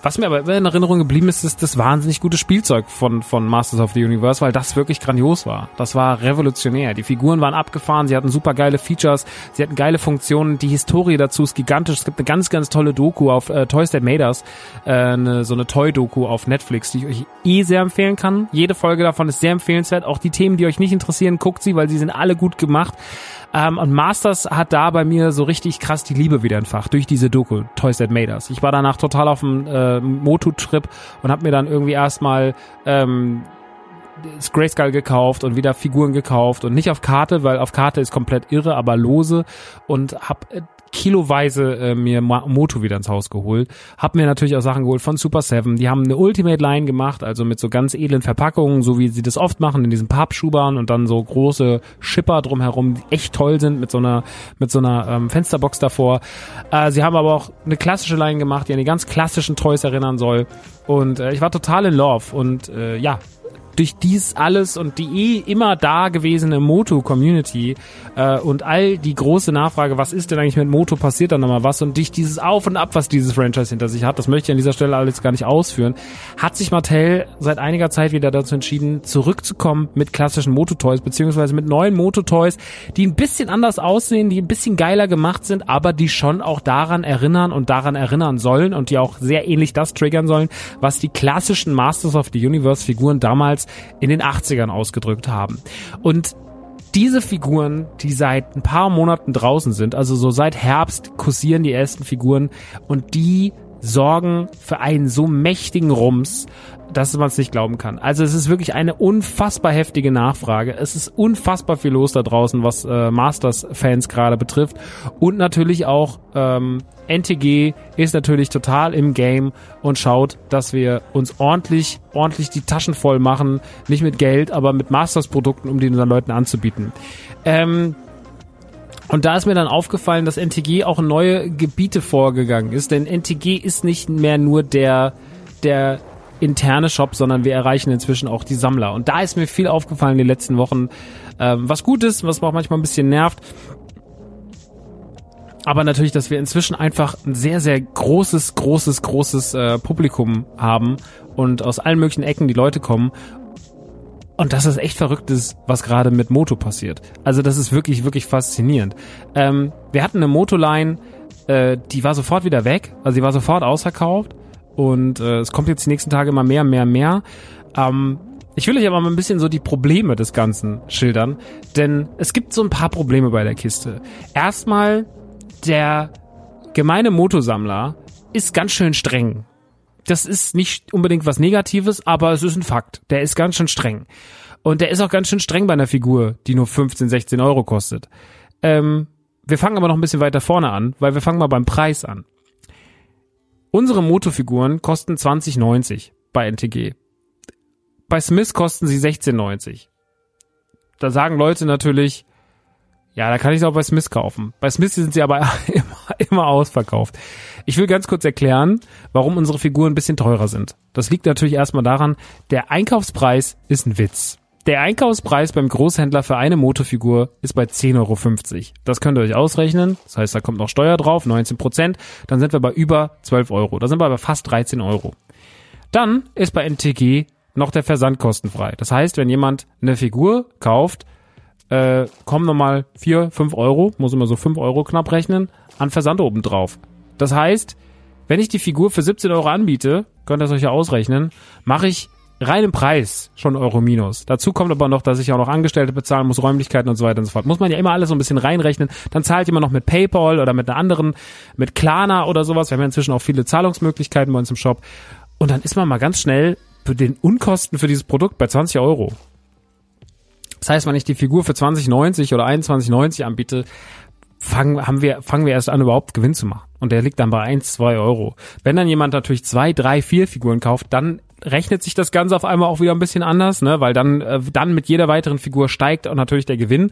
Was mir aber immer in Erinnerung geblieben ist, ist das wahnsinnig gute Spielzeug von, von Masters of the Universe, weil das wirklich grandios war. Das war revolutionär. Die Figuren waren abgefahren, sie hatten super geile Features, sie hatten geile Funktionen, die Historie dazu ist gigantisch. Es gibt eine ganz, ganz tolle Doku auf äh, Toys That Made Us, äh, eine, so eine Toy-Doku auf Netflix, die ich euch eh sehr empfehlen kann. Jede Folge davon ist sehr empfehlenswert. Auch die Themen, die euch nicht interessieren, guckt sie, weil sie sind alle gut gemacht. Ähm, und Masters hat da bei mir so richtig krass die Liebe wieder entfacht durch diese Doku Toys That Made Us. Ich war danach total auf dem äh, Motu-Trip und habe mir dann irgendwie erstmal ähm, Grayskull gekauft und wieder Figuren gekauft und nicht auf Karte, weil auf Karte ist komplett irre, aber lose und hab äh, kiloweise äh, mir Moto wieder ins Haus geholt. Hab mir natürlich auch Sachen geholt von Super Seven. Die haben eine Ultimate Line gemacht, also mit so ganz edlen Verpackungen, so wie sie das oft machen in diesen Pappschubern und dann so große Schipper drumherum, die echt toll sind mit so einer mit so einer ähm, Fensterbox davor. Äh, sie haben aber auch eine klassische Line gemacht, die an die ganz klassischen Toys erinnern soll. Und äh, ich war total in Love und äh, ja, durch dies alles und die eh immer da gewesene Moto-Community äh, und all die große Nachfrage, was ist denn eigentlich mit Moto, passiert da nochmal was? Und durch dieses Auf und Ab, was dieses Franchise hinter sich hat, das möchte ich an dieser Stelle alles gar nicht ausführen, hat sich Mattel seit einiger Zeit wieder dazu entschieden, zurückzukommen mit klassischen Moto-Toys, beziehungsweise mit neuen Moto-Toys, die ein bisschen anders aussehen, die ein bisschen geiler gemacht sind, aber die schon auch daran erinnern und daran erinnern sollen und die auch sehr ähnlich das triggern sollen, was die klassischen Masters of the Universe Figuren damals in den 80ern ausgedrückt haben. Und diese Figuren, die seit ein paar Monaten draußen sind, also so seit Herbst kursieren die ersten Figuren und die sorgen für einen so mächtigen Rums, dass man es nicht glauben kann. Also es ist wirklich eine unfassbar heftige Nachfrage. Es ist unfassbar viel los da draußen, was äh, Masters-Fans gerade betrifft. Und natürlich auch ähm, NTG ist natürlich total im Game und schaut, dass wir uns ordentlich, ordentlich die Taschen voll machen. Nicht mit Geld, aber mit Masters-Produkten, um die unseren Leuten anzubieten. Ähm, und da ist mir dann aufgefallen, dass NTG auch neue Gebiete vorgegangen ist, denn NTG ist nicht mehr nur der, der interne Shop, sondern wir erreichen inzwischen auch die Sammler. Und da ist mir viel aufgefallen in den letzten Wochen, ähm, was gut ist, was auch manchmal ein bisschen nervt. Aber natürlich, dass wir inzwischen einfach ein sehr, sehr großes, großes, großes äh, Publikum haben und aus allen möglichen Ecken die Leute kommen und das ist echt verrücktes, was gerade mit Moto passiert. Also das ist wirklich, wirklich faszinierend. Ähm, wir hatten eine Motoline, äh, die war sofort wieder weg, also die war sofort ausverkauft und äh, es kommt jetzt die nächsten Tage immer mehr, mehr, mehr. Ähm, ich will euch aber mal ein bisschen so die Probleme des Ganzen schildern, denn es gibt so ein paar Probleme bei der Kiste. Erstmal, der gemeine Motosammler ist ganz schön streng das ist nicht unbedingt was Negatives, aber es ist ein Fakt. Der ist ganz schön streng. Und der ist auch ganz schön streng bei einer Figur, die nur 15, 16 Euro kostet. Ähm, wir fangen aber noch ein bisschen weiter vorne an, weil wir fangen mal beim Preis an. Unsere Motofiguren kosten 20,90 bei NTG. Bei Smith kosten sie 16,90. Da sagen Leute natürlich, ja, da kann ich es auch bei Smith kaufen. Bei Smith sind sie aber immer, immer ausverkauft. Ich will ganz kurz erklären, warum unsere Figuren ein bisschen teurer sind. Das liegt natürlich erstmal daran, der Einkaufspreis ist ein Witz. Der Einkaufspreis beim Großhändler für eine Motofigur ist bei 10,50 Euro. Das könnt ihr euch ausrechnen. Das heißt, da kommt noch Steuer drauf, 19 Prozent. Dann sind wir bei über 12 Euro. Da sind wir bei fast 13 Euro. Dann ist bei NTG noch der Versand kostenfrei. Das heißt, wenn jemand eine Figur kauft, äh, kommen nochmal 4, 5 Euro, muss immer so 5 Euro knapp rechnen, an Versand oben drauf. Das heißt, wenn ich die Figur für 17 Euro anbiete, könnt ihr es euch ja ausrechnen, mache ich reinen Preis schon Euro minus. Dazu kommt aber noch, dass ich auch noch Angestellte bezahlen muss, Räumlichkeiten und so weiter und so fort. Muss man ja immer alles so ein bisschen reinrechnen. Dann zahlt jemand noch mit PayPal oder mit einer anderen, mit Klarna oder sowas. Wir haben ja inzwischen auch viele Zahlungsmöglichkeiten bei uns im Shop. Und dann ist man mal ganz schnell für den Unkosten für dieses Produkt bei 20 Euro. Das heißt, wenn ich die Figur für 20,90 oder 21,90 anbiete, fangen, haben wir, fangen wir erst an, überhaupt Gewinn zu machen. Und der liegt dann bei 1, 2 Euro. Wenn dann jemand natürlich zwei, drei, vier Figuren kauft, dann rechnet sich das Ganze auf einmal auch wieder ein bisschen anders, ne? weil dann, äh, dann mit jeder weiteren Figur steigt auch natürlich der Gewinn.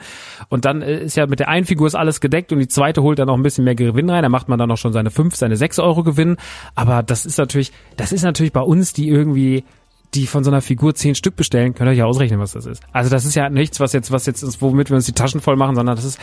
Und dann äh, ist ja mit der einen Figur ist alles gedeckt und die zweite holt dann auch ein bisschen mehr Gewinn rein. Da macht man dann auch schon seine 5, seine 6 Euro Gewinn. Aber das ist natürlich, das ist natürlich bei uns, die irgendwie die von so einer Figur zehn Stück bestellen, könnt ihr euch ja ausrechnen, was das ist. Also das ist ja nichts, was jetzt, was jetzt ist, womit wir uns die Taschen voll machen, sondern das ist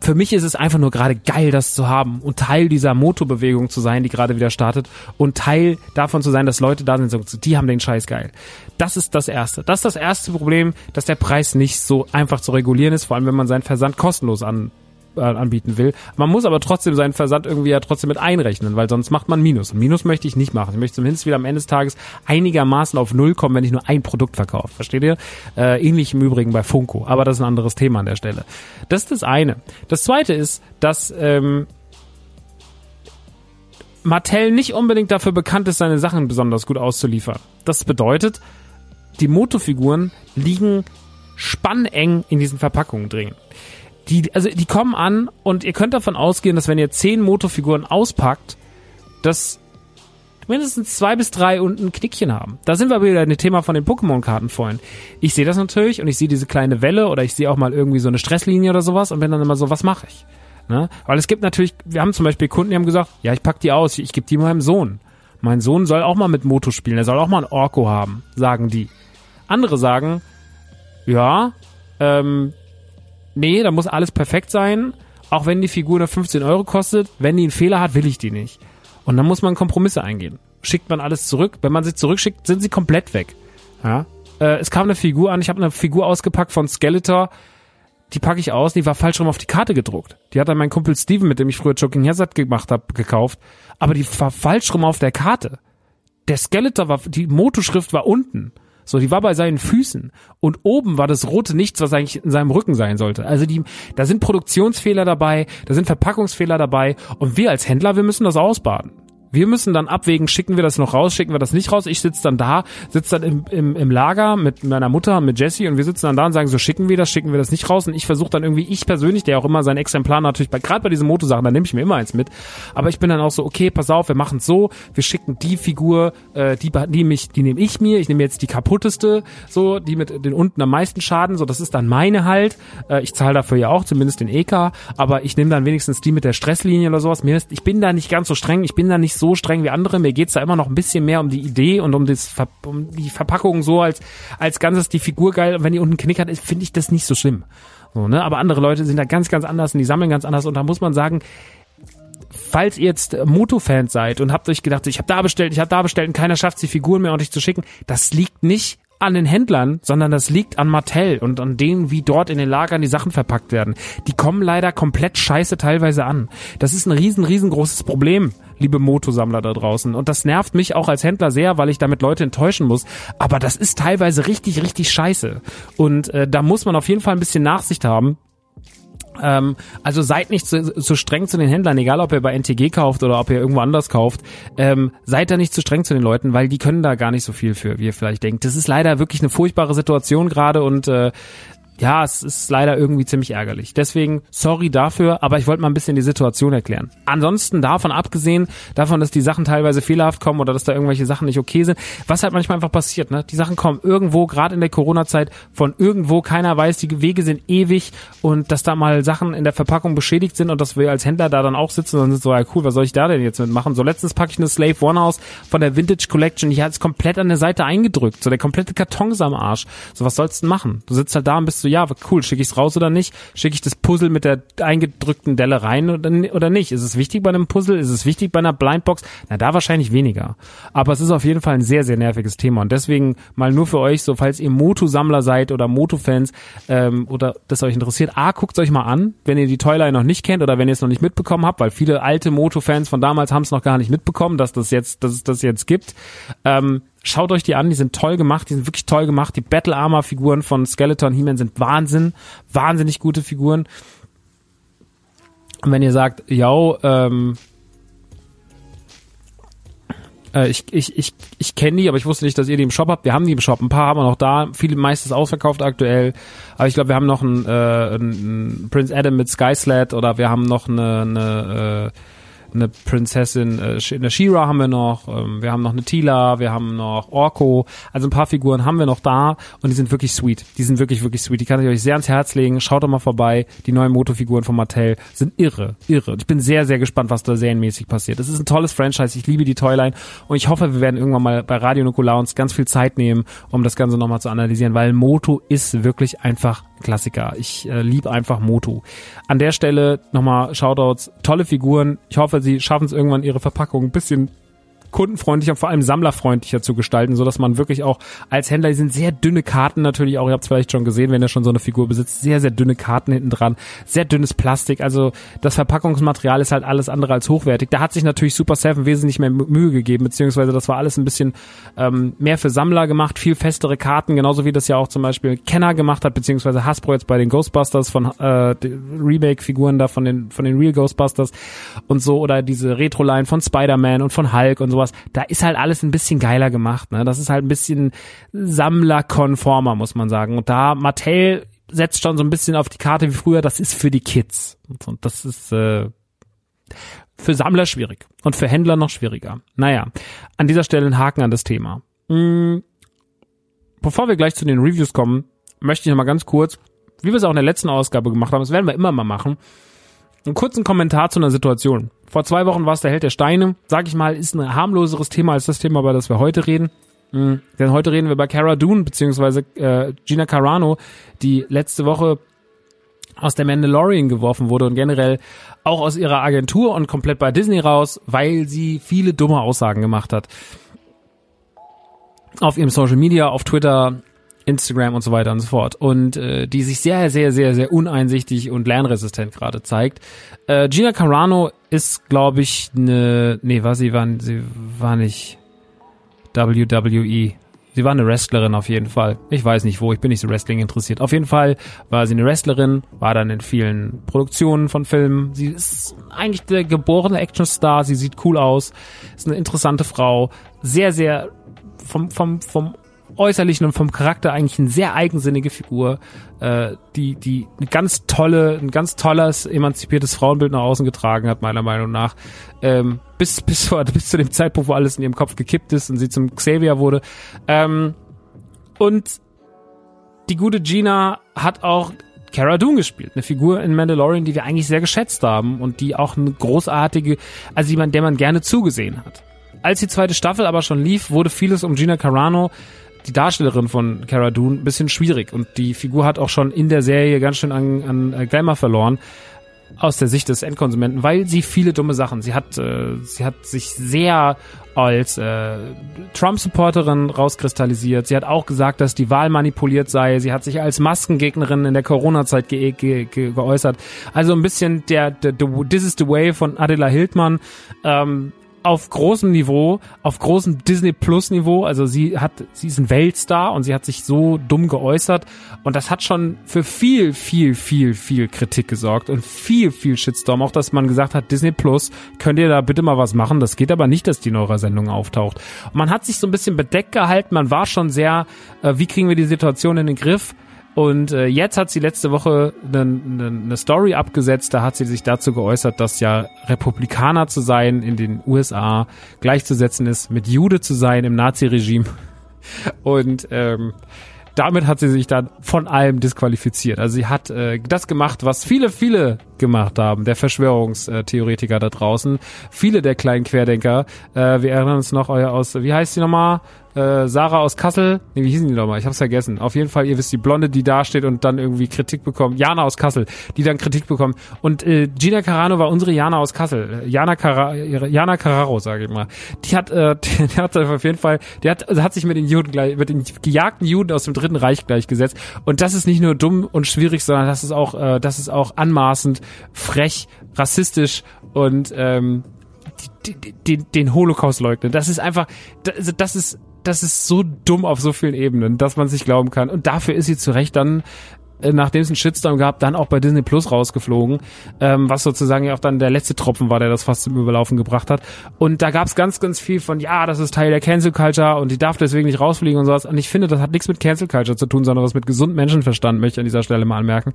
für mich ist es einfach nur gerade geil, das zu haben und Teil dieser Motobewegung zu sein, die gerade wieder startet und Teil davon zu sein, dass Leute da sind, so, die haben den Scheiß geil. Das ist das Erste. Das ist das erste Problem, dass der Preis nicht so einfach zu regulieren ist, vor allem wenn man seinen Versand kostenlos an anbieten will. Man muss aber trotzdem seinen Versand irgendwie ja trotzdem mit einrechnen, weil sonst macht man Minus. Und Minus möchte ich nicht machen. Ich möchte zumindest wieder am Ende des Tages einigermaßen auf Null kommen, wenn ich nur ein Produkt verkaufe. Versteht ihr? Äh, ähnlich im Übrigen bei Funko. Aber das ist ein anderes Thema an der Stelle. Das ist das eine. Das zweite ist, dass ähm, Mattel nicht unbedingt dafür bekannt ist, seine Sachen besonders gut auszuliefern. Das bedeutet, die Motofiguren liegen spanneng in diesen Verpackungen drin die, also die kommen an und ihr könnt davon ausgehen, dass wenn ihr zehn Motofiguren auspackt, dass mindestens zwei bis drei unten ein Knickchen haben. Da sind wir wieder in dem Thema von den Pokémon-Karten vorhin. Ich sehe das natürlich und ich sehe diese kleine Welle oder ich sehe auch mal irgendwie so eine Stresslinie oder sowas und bin dann immer so, was mache ich? Ne? Weil es gibt natürlich, wir haben zum Beispiel Kunden, die haben gesagt, ja, ich pack die aus, ich gebe die meinem Sohn. Mein Sohn soll auch mal mit Moto spielen, er soll auch mal ein Orko haben, sagen die. Andere sagen, ja, ähm, nee, da muss alles perfekt sein. Auch wenn die Figur nur 15 Euro kostet, wenn die einen Fehler hat, will ich die nicht. Und dann muss man Kompromisse eingehen. Schickt man alles zurück. Wenn man sie zurückschickt, sind sie komplett weg. Ja? Äh, es kam eine Figur an, ich habe eine Figur ausgepackt von Skeletor. Die packe ich aus, die war falsch rum auf die Karte gedruckt. Die hat dann mein Kumpel Steven, mit dem ich früher Joking Hazard gemacht habe, gekauft. Aber die war falsch rum auf der Karte. Der Skeletor war, die Motoschrift war unten. So, die war bei seinen Füßen und oben war das rote Nichts, was eigentlich in seinem Rücken sein sollte. Also die, da sind Produktionsfehler dabei, da sind Verpackungsfehler dabei und wir als Händler, wir müssen das ausbaden. Wir müssen dann abwägen, schicken wir das noch raus, schicken wir das nicht raus. Ich sitze dann da, sitze dann im, im, im Lager mit meiner Mutter, mit Jessie und wir sitzen dann da und sagen, so schicken wir das, schicken wir das nicht raus. Und ich versuche dann irgendwie, ich persönlich, der auch immer sein Exemplar natürlich, bei, gerade bei diesen Motosachen, da nehme ich mir immer eins mit. Aber ich bin dann auch so, okay, pass auf, wir machen es so, wir schicken die Figur, äh, die, die, mich, die nehme ich mir, ich nehme jetzt die kaputteste, so, die mit den unten am meisten Schaden, so, das ist dann meine halt. Äh, ich zahle dafür ja auch, zumindest den EK, aber ich nehme dann wenigstens die mit der Stresslinie oder sowas. Mir ist, ich bin da nicht ganz so streng, ich bin da nicht so streng wie andere. Mir geht's da immer noch ein bisschen mehr um die Idee und um, das, um die Verpackung so als, als Ganzes, die Figur geil. Und wenn die unten Knick hat, finde ich das nicht so schlimm. So, ne? Aber andere Leute sind da ganz, ganz anders und die sammeln ganz anders. Und da muss man sagen, falls ihr jetzt Moto-Fans seid und habt euch gedacht, ich habe da bestellt, ich habe da bestellt und keiner schafft die Figuren mehr ordentlich zu schicken, das liegt nicht an den Händlern, sondern das liegt an Mattel und an denen, wie dort in den Lagern die Sachen verpackt werden. Die kommen leider komplett scheiße teilweise an. Das ist ein riesen, riesengroßes Problem, liebe Motosammler da draußen. Und das nervt mich auch als Händler sehr, weil ich damit Leute enttäuschen muss. Aber das ist teilweise richtig, richtig scheiße. Und äh, da muss man auf jeden Fall ein bisschen Nachsicht haben ähm, also seid nicht zu, zu streng zu den Händlern, egal ob ihr bei NTG kauft oder ob ihr irgendwo anders kauft. Ähm, seid da nicht zu streng zu den Leuten, weil die können da gar nicht so viel für, wie ihr vielleicht denkt. Das ist leider wirklich eine furchtbare Situation gerade und äh, ja, es ist leider irgendwie ziemlich ärgerlich. Deswegen sorry dafür, aber ich wollte mal ein bisschen die Situation erklären. Ansonsten davon abgesehen, davon, dass die Sachen teilweise fehlerhaft kommen oder dass da irgendwelche Sachen nicht okay sind, was halt manchmal einfach passiert, ne? Die Sachen kommen irgendwo, gerade in der Corona-Zeit, von irgendwo, keiner weiß, die Wege sind ewig und dass da mal Sachen in der Verpackung beschädigt sind und dass wir als Händler da dann auch sitzen und sind so, ja cool, was soll ich da denn jetzt mitmachen? So letztens packe ich eine Slave One aus von der Vintage Collection, die hat es komplett an der Seite eingedrückt, so der komplette Karton ist am Arsch. So was sollst du denn machen? Du sitzt halt da und bist so, ja, cool, schicke ich es raus oder nicht? Schicke ich das Puzzle mit der eingedrückten Delle rein oder, oder nicht? Ist es wichtig bei einem Puzzle? Ist es wichtig bei einer Blindbox? Na, da wahrscheinlich weniger. Aber es ist auf jeden Fall ein sehr, sehr nerviges Thema. Und deswegen mal nur für euch, so falls ihr Moto-Sammler seid oder Moto-Fans ähm, oder das euch interessiert, A, guckt euch mal an, wenn ihr die Toyline noch nicht kennt oder wenn ihr es noch nicht mitbekommen habt, weil viele alte Moto-Fans von damals haben es noch gar nicht mitbekommen, dass das jetzt, dass es das jetzt gibt. Ähm, Schaut euch die an, die sind toll gemacht, die sind wirklich toll gemacht. Die Battle Armor Figuren von Skeleton He-Man sind Wahnsinn, wahnsinnig gute Figuren. Und wenn ihr sagt, ja, ähm, äh, ich, ich, ich, ich kenne die, aber ich wusste nicht, dass ihr die im Shop habt. Wir haben die im Shop, ein paar haben wir noch da, viele meistens ausverkauft aktuell. Aber ich glaube, wir haben noch einen, äh, einen Prince Adam mit Sky Sled oder wir haben noch eine, eine äh, eine Prinzessin, äh, eine Shira haben wir noch, ähm, wir haben noch eine Tila, wir haben noch Orko, also ein paar Figuren haben wir noch da und die sind wirklich sweet. Die sind wirklich, wirklich sweet. Die kann ich euch sehr ans Herz legen. Schaut doch mal vorbei. Die neuen Motofiguren von Mattel sind irre, irre. Ich bin sehr, sehr gespannt, was da serienmäßig passiert. Es ist ein tolles Franchise. Ich liebe die Toyline und ich hoffe, wir werden irgendwann mal bei Radio Nukular uns ganz viel Zeit nehmen, um das Ganze nochmal zu analysieren, weil Moto ist wirklich einfach Klassiker. Ich äh, liebe einfach Moto. An der Stelle nochmal Shoutouts, tolle Figuren. Ich hoffe, sie schaffen es irgendwann, ihre Verpackung ein bisschen kundenfreundlicher, vor allem sammlerfreundlicher zu gestalten, so dass man wirklich auch als Händler, die sind sehr dünne Karten natürlich auch, ihr habt es vielleicht schon gesehen, wenn ihr schon so eine Figur besitzt, sehr, sehr dünne Karten hinten dran, sehr dünnes Plastik, also das Verpackungsmaterial ist halt alles andere als hochwertig. Da hat sich natürlich Super Seven wesentlich mehr Mühe gegeben, beziehungsweise das war alles ein bisschen ähm, mehr für Sammler gemacht, viel festere Karten, genauso wie das ja auch zum Beispiel Kenner gemacht hat, beziehungsweise Hasbro jetzt bei den Ghostbusters von äh, Remake-Figuren da von den, von den Real Ghostbusters und so, oder diese Retro-Line von Spider-Man und von Hulk und so sowas, da ist halt alles ein bisschen geiler gemacht. Ne? Das ist halt ein bisschen sammlerkonformer, muss man sagen. Und da Mattel setzt schon so ein bisschen auf die Karte wie früher, das ist für die Kids. Und das ist äh, für Sammler schwierig und für Händler noch schwieriger. Naja, an dieser Stelle ein Haken an das Thema. Hm, bevor wir gleich zu den Reviews kommen, möchte ich noch mal ganz kurz, wie wir es auch in der letzten Ausgabe gemacht haben, das werden wir immer mal machen, einen kurzen Kommentar zu einer Situation. Vor zwei Wochen war es der Held der Steine. Sag ich mal, ist ein harmloseres Thema als das Thema, über das wir heute reden. Mhm. Denn heute reden wir über Cara Dune, beziehungsweise äh, Gina Carano, die letzte Woche aus der Mandalorian geworfen wurde und generell auch aus ihrer Agentur und komplett bei Disney raus, weil sie viele dumme Aussagen gemacht hat. Auf ihrem Social Media, auf Twitter, Instagram und so weiter und so fort. Und äh, die sich sehr, sehr, sehr, sehr uneinsichtig und lernresistent gerade zeigt. Äh, Gina Carano ist, glaube ich, eine. Nee, war sie war, sie war nicht WWE. Sie war eine Wrestlerin auf jeden Fall. Ich weiß nicht wo, ich bin nicht so Wrestling interessiert. Auf jeden Fall war sie eine Wrestlerin, war dann in vielen Produktionen von Filmen. Sie ist eigentlich der geborene Actionstar, sie sieht cool aus, ist eine interessante Frau, sehr, sehr vom, vom, vom Äußerlichen und vom Charakter eigentlich eine sehr eigensinnige Figur, äh, die, die eine ganz tolle, ein ganz tolles, emanzipiertes Frauenbild nach außen getragen hat, meiner Meinung nach. Ähm, bis, bis, bis zu dem Zeitpunkt, wo alles in ihrem Kopf gekippt ist und sie zum Xavier wurde. Ähm, und die gute Gina hat auch Cara Dune gespielt, eine Figur in Mandalorian, die wir eigentlich sehr geschätzt haben und die auch eine großartige, also jemand, der man gerne zugesehen hat. Als die zweite Staffel aber schon lief, wurde vieles um Gina Carano die Darstellerin von Cara Dune ein bisschen schwierig und die Figur hat auch schon in der Serie ganz schön an, an äh, Glamour verloren aus der Sicht des Endkonsumenten, weil sie viele dumme Sachen. Sie hat, äh, sie hat sich sehr als äh, Trump-Supporterin rauskristallisiert. Sie hat auch gesagt, dass die Wahl manipuliert sei. Sie hat sich als Maskengegnerin in der Corona-Zeit ge ge ge geäußert. Also ein bisschen der, der, der This is the Way von Adela Hildmann. Ähm, auf großem Niveau, auf großem Disney Plus Niveau. Also sie hat, sie ist ein Weltstar und sie hat sich so dumm geäußert und das hat schon für viel, viel, viel, viel Kritik gesorgt und viel, viel Shitstorm. Auch, dass man gesagt hat, Disney Plus, könnt ihr da bitte mal was machen? Das geht aber nicht, dass die in Sendung auftaucht. Und man hat sich so ein bisschen bedeckt gehalten. Man war schon sehr, äh, wie kriegen wir die Situation in den Griff? Und äh, jetzt hat sie letzte Woche eine ne, ne Story abgesetzt, da hat sie sich dazu geäußert, dass ja Republikaner zu sein in den USA gleichzusetzen ist mit Jude zu sein im Nazi-Regime. Und ähm, damit hat sie sich dann von allem disqualifiziert. Also sie hat äh, das gemacht, was viele, viele gemacht haben, der Verschwörungstheoretiker da draußen, viele der kleinen Querdenker. Äh, wir erinnern uns noch euer aus, wie heißt sie nochmal? Äh, Sarah aus Kassel, nee, wie hießen die nochmal? Ich hab's vergessen. Auf jeden Fall, ihr wisst, die Blonde, die da steht und dann irgendwie Kritik bekommt. Jana aus Kassel, die dann Kritik bekommt. Und äh, Gina Carano war unsere Jana aus Kassel. Jana, Cara, Jana Carraro, sage ich mal. Die hat, äh, die, die hat auf jeden Fall, die hat, also hat sich mit den Juden gleich, mit den gejagten Juden aus dem Dritten Reich gleichgesetzt. Und das ist nicht nur dumm und schwierig, sondern das ist auch, äh, das ist auch anmaßend, frech, rassistisch und ähm, den, den Holocaust leugnen. Das ist einfach, das, das ist das ist so dumm auf so vielen Ebenen, dass man sich glauben kann. Und dafür ist sie zu Recht dann äh, nachdem es einen Shitstorm gab, dann auch bei Disney Plus rausgeflogen, ähm, was sozusagen ja auch dann der letzte Tropfen war, der das fast zum Überlaufen gebracht hat. Und da gab es ganz, ganz viel von, ja, das ist Teil der Cancel Culture und die darf deswegen nicht rausfliegen und sowas. Und ich finde, das hat nichts mit Cancel Culture zu tun, sondern was mit gesundem Menschenverstand, möchte ich an dieser Stelle mal anmerken.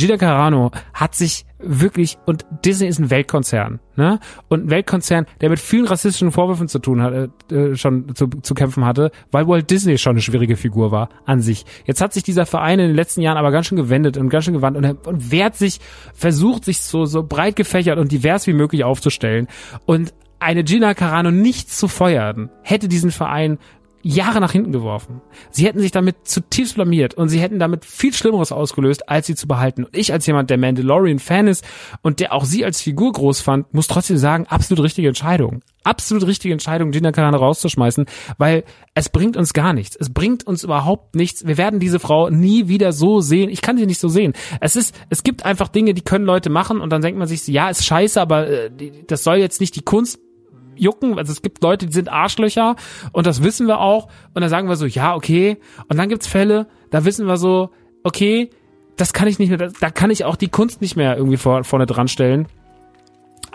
Gina Carano hat sich wirklich, und Disney ist ein Weltkonzern, ne? Und ein Weltkonzern, der mit vielen rassistischen Vorwürfen zu tun hat, äh, schon zu, zu kämpfen hatte, weil Walt Disney schon eine schwierige Figur war an sich. Jetzt hat sich dieser Verein in den letzten Jahren aber ganz schön gewendet und ganz schön gewandt und, und wehrt sich, versucht sich so, so breit gefächert und divers wie möglich aufzustellen. Und eine Gina Carano nicht zu feuern, hätte diesen Verein Jahre nach hinten geworfen. Sie hätten sich damit zutiefst blamiert und sie hätten damit viel Schlimmeres ausgelöst, als sie zu behalten. Und ich als jemand, der Mandalorian-Fan ist und der auch sie als Figur groß fand, muss trotzdem sagen, absolut richtige Entscheidung. Absolut richtige Entscheidung, Gina Carano rauszuschmeißen, weil es bringt uns gar nichts. Es bringt uns überhaupt nichts. Wir werden diese Frau nie wieder so sehen. Ich kann sie nicht so sehen. Es ist, es gibt einfach Dinge, die können Leute machen und dann denkt man sich, ja, ist scheiße, aber äh, das soll jetzt nicht die Kunst jucken. Also es gibt Leute, die sind Arschlöcher und das wissen wir auch. Und dann sagen wir so, ja, okay. Und dann gibt's Fälle, da wissen wir so, okay, das kann ich nicht mehr, da kann ich auch die Kunst nicht mehr irgendwie vor, vorne dran stellen.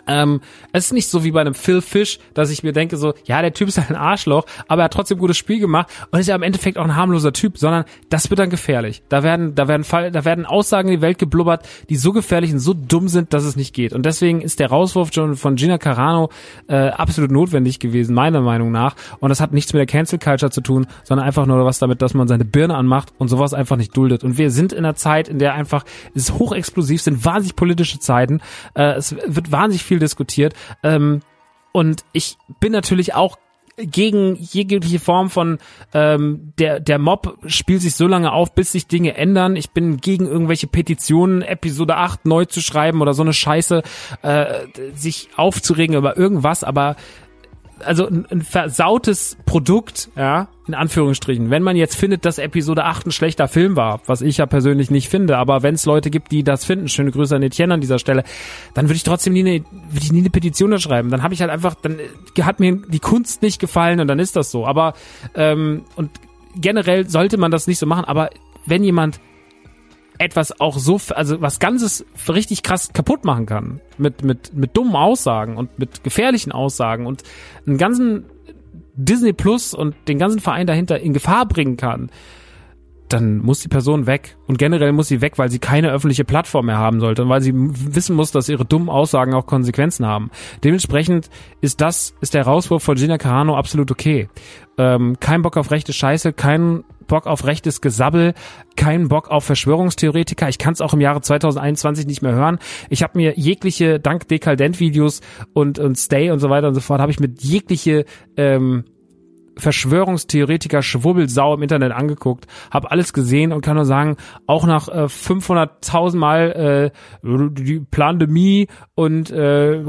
Ähm, es ist nicht so wie bei einem Phil Fish, dass ich mir denke so, ja, der Typ ist halt ein Arschloch, aber er hat trotzdem gutes Spiel gemacht und ist ja im Endeffekt auch ein harmloser Typ, sondern das wird dann gefährlich. Da werden, da werden Fall, da werden Aussagen in die Welt geblubbert, die so gefährlich und so dumm sind, dass es nicht geht. Und deswegen ist der Rauswurf von Gina Carano äh, absolut notwendig gewesen, meiner Meinung nach. Und das hat nichts mit der Cancel Culture zu tun, sondern einfach nur was damit, dass man seine Birne anmacht und sowas einfach nicht duldet. Und wir sind in einer Zeit, in der einfach es ist hochexplosiv, sind wahnsinnig politische Zeiten. Äh, es wird wahnsinnig viel viel diskutiert. Ähm, und ich bin natürlich auch gegen jegliche Form von ähm, der der Mob spielt sich so lange auf, bis sich Dinge ändern. Ich bin gegen irgendwelche Petitionen, Episode 8 neu zu schreiben oder so eine Scheiße, äh, sich aufzuregen über irgendwas, aber also ein, ein versautes Produkt, ja, in Anführungsstrichen. Wenn man jetzt findet, dass Episode 8 ein schlechter Film war, was ich ja persönlich nicht finde, aber wenn es Leute gibt, die das finden, schöne Grüße an Etienne an dieser Stelle, dann würde ich trotzdem nie eine, ich nie eine Petition schreiben. Dann habe ich halt einfach, dann hat mir die Kunst nicht gefallen und dann ist das so. Aber ähm, und generell sollte man das nicht so machen, aber wenn jemand etwas auch so, also was Ganzes richtig krass kaputt machen kann. Mit, mit, mit dummen Aussagen und mit gefährlichen Aussagen und einen ganzen Disney Plus und den ganzen Verein dahinter in Gefahr bringen kann, dann muss die Person weg. Und generell muss sie weg, weil sie keine öffentliche Plattform mehr haben sollte und weil sie wissen muss, dass ihre dummen Aussagen auch Konsequenzen haben. Dementsprechend ist das, ist der Rauswurf von Gina Carano absolut okay. Ähm, kein Bock auf rechte Scheiße, kein Bock auf rechtes Gesabbel, keinen Bock auf Verschwörungstheoretiker. Ich kann es auch im Jahre 2021 nicht mehr hören. Ich habe mir jegliche, dank Dekadent-Videos und, und Stay und so weiter und so fort, habe ich mit jegliche ähm, Verschwörungstheoretiker Schwubbelsau im Internet angeguckt, habe alles gesehen und kann nur sagen, auch nach äh, 500.000 Mal äh, die Pandemie und äh,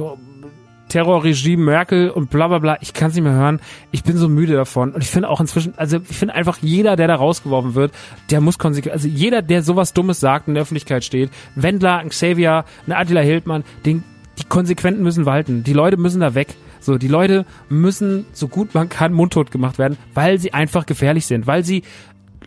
Terrorregime Merkel und bla bla bla, ich kann es nicht mehr hören. Ich bin so müde davon. Und ich finde auch inzwischen, also ich finde einfach jeder, der da rausgeworfen wird, der muss konsequent, also jeder, der sowas Dummes sagt in der Öffentlichkeit steht, Wendler, ein Xavier, eine Attila Hildmann, den, die Konsequenten müssen walten. Die Leute müssen da weg. So, die Leute müssen so gut man kann mundtot gemacht werden, weil sie einfach gefährlich sind, weil sie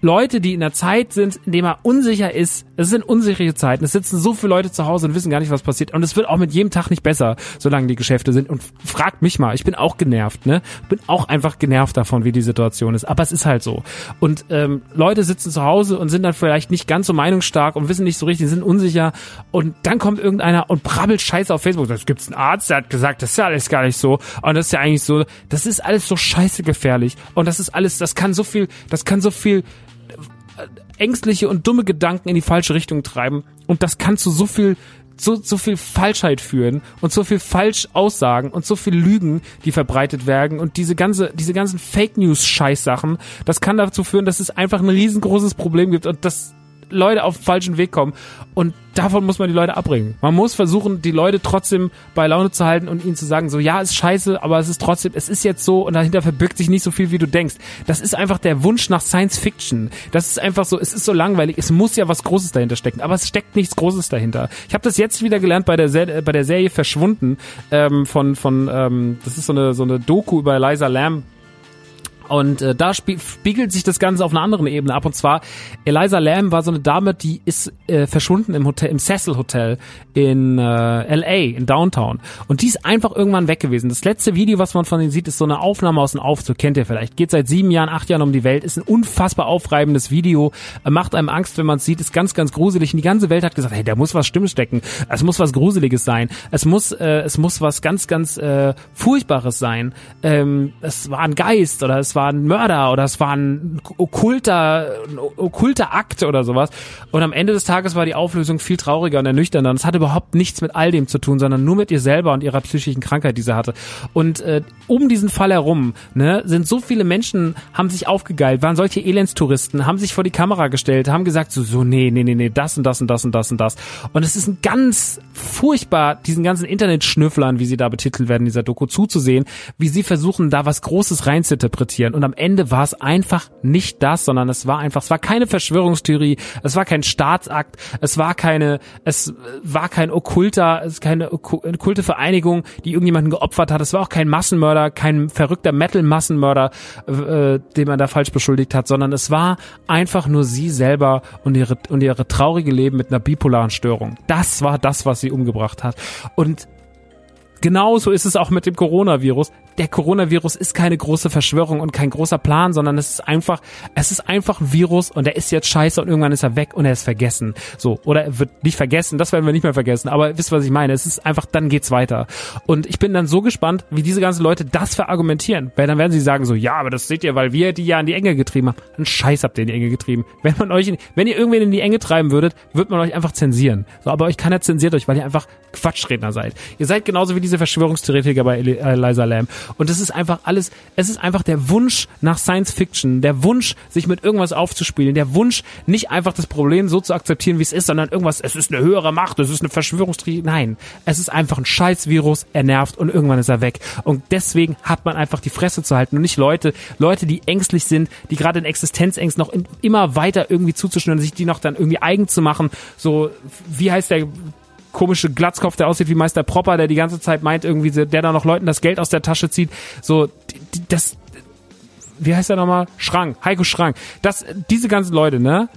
Leute, die in der Zeit sind, in dem er unsicher ist, es sind unsichere Zeiten, es sitzen so viele Leute zu Hause und wissen gar nicht, was passiert. Und es wird auch mit jedem Tag nicht besser, solange die Geschäfte sind. Und fragt mich mal, ich bin auch genervt, ne? Bin auch einfach genervt davon, wie die Situation ist. Aber es ist halt so. Und ähm, Leute sitzen zu Hause und sind dann vielleicht nicht ganz so meinungsstark und wissen nicht so richtig, sind unsicher. Und dann kommt irgendeiner und brabbelt Scheiße auf Facebook. Da gibt's einen Arzt, der hat gesagt, das ist ja alles gar nicht so. Und das ist ja eigentlich so, das ist alles so scheiße gefährlich. Und das ist alles, das kann so viel, das kann so viel ängstliche und dumme Gedanken in die falsche Richtung treiben. Und das kann zu so viel so, so viel Falschheit führen und so viel Falschaussagen und so viel Lügen, die verbreitet werden. Und diese ganze, diese ganzen Fake News Scheißsachen, das kann dazu führen, dass es einfach ein riesengroßes Problem gibt. Und das Leute auf den falschen Weg kommen. Und davon muss man die Leute abbringen. Man muss versuchen, die Leute trotzdem bei Laune zu halten und ihnen zu sagen, so, ja, ist scheiße, aber es ist trotzdem, es ist jetzt so und dahinter verbirgt sich nicht so viel, wie du denkst. Das ist einfach der Wunsch nach Science Fiction. Das ist einfach so, es ist so langweilig, es muss ja was Großes dahinter stecken, aber es steckt nichts Großes dahinter. Ich habe das jetzt wieder gelernt bei der, Ser bei der Serie Verschwunden ähm, von, von ähm, das ist so eine, so eine Doku über Eliza Lamb und äh, da spiegelt sich das Ganze auf einer anderen Ebene ab. Und zwar, Eliza Lamb war so eine Dame, die ist äh, verschwunden im Hotel, im Cecil Hotel in äh, LA, in Downtown. Und die ist einfach irgendwann weg gewesen. Das letzte Video, was man von ihr sieht, ist so eine Aufnahme aus dem Aufzug. Kennt ihr vielleicht. Geht seit sieben Jahren, acht Jahren um die Welt. Ist ein unfassbar aufreibendes Video. Macht einem Angst, wenn man es sieht. Ist ganz, ganz gruselig. Und die ganze Welt hat gesagt, hey, da muss was Stimmes stecken. Es muss was Gruseliges sein. Es muss, äh, es muss was ganz, ganz äh, Furchtbares sein. Ähm, es war ein Geist oder es war war ein Mörder oder es war ein okkulter, ein okkulter Akt oder sowas. Und am Ende des Tages war die Auflösung viel trauriger und ernüchternder. Und es hatte überhaupt nichts mit all dem zu tun, sondern nur mit ihr selber und ihrer psychischen Krankheit, die sie hatte. Und äh, um diesen Fall herum ne, sind so viele Menschen, haben sich aufgegeilt, waren solche Elendstouristen, haben sich vor die Kamera gestellt, haben gesagt so, so nee, nee, nee, nee, das und das und das und das und das. Und es ist ein ganz furchtbar, diesen ganzen Internetschnüfflern, wie sie da betitelt werden, dieser Doku zuzusehen, wie sie versuchen, da was Großes reinzuinterpretieren. Und am Ende war es einfach nicht das, sondern es war einfach, es war keine Verschwörungstheorie, es war kein Staatsakt, es war keine, es war kein okkulter, es ist keine okkulte Vereinigung, die irgendjemanden geopfert hat. Es war auch kein Massenmörder, kein verrückter Metal-Massenmörder, äh, den man da falsch beschuldigt hat, sondern es war einfach nur sie selber und ihre, und ihre traurige Leben mit einer bipolaren Störung. Das war das, was sie umgebracht hat. Und Genauso ist es auch mit dem Coronavirus der Coronavirus ist keine große Verschwörung und kein großer Plan, sondern es ist einfach, es ist einfach ein Virus und der ist jetzt scheiße und irgendwann ist er weg und er ist vergessen. So, oder er wird nicht vergessen, das werden wir nicht mehr vergessen, aber wisst was ich meine? Es ist einfach, dann geht's weiter. Und ich bin dann so gespannt, wie diese ganzen Leute das verargumentieren, weil dann werden sie sagen so, ja, aber das seht ihr, weil wir die ja in die Enge getrieben haben. Dann Scheiß habt ihr in die Enge getrieben. Wenn man euch, in, wenn ihr irgendwen in die Enge treiben würdet, wird man euch einfach zensieren. So, aber euch keiner zensiert euch, weil ihr einfach Quatschredner seid. Ihr seid genauso wie diese Verschwörungstheoretiker bei Eliza Lamb. Und das ist einfach alles, es ist einfach der Wunsch nach Science Fiction, der Wunsch, sich mit irgendwas aufzuspielen, der Wunsch, nicht einfach das Problem so zu akzeptieren, wie es ist, sondern irgendwas, es ist eine höhere Macht, es ist eine Verschwörungstheorie. Nein, es ist einfach ein Scheißvirus, er nervt und irgendwann ist er weg. Und deswegen hat man einfach die Fresse zu halten und nicht Leute, Leute, die ängstlich sind, die gerade in Existenzängsten noch in, immer weiter irgendwie zuzuschnüren, sich die noch dann irgendwie eigen zu machen. So, wie heißt der komische Glatzkopf, der aussieht wie Meister Propper, der die ganze Zeit meint, irgendwie, der da noch Leuten das Geld aus der Tasche zieht. So, das, wie heißt der nochmal? Schrank, Heiko Schrank. Das, diese ganzen Leute, ne?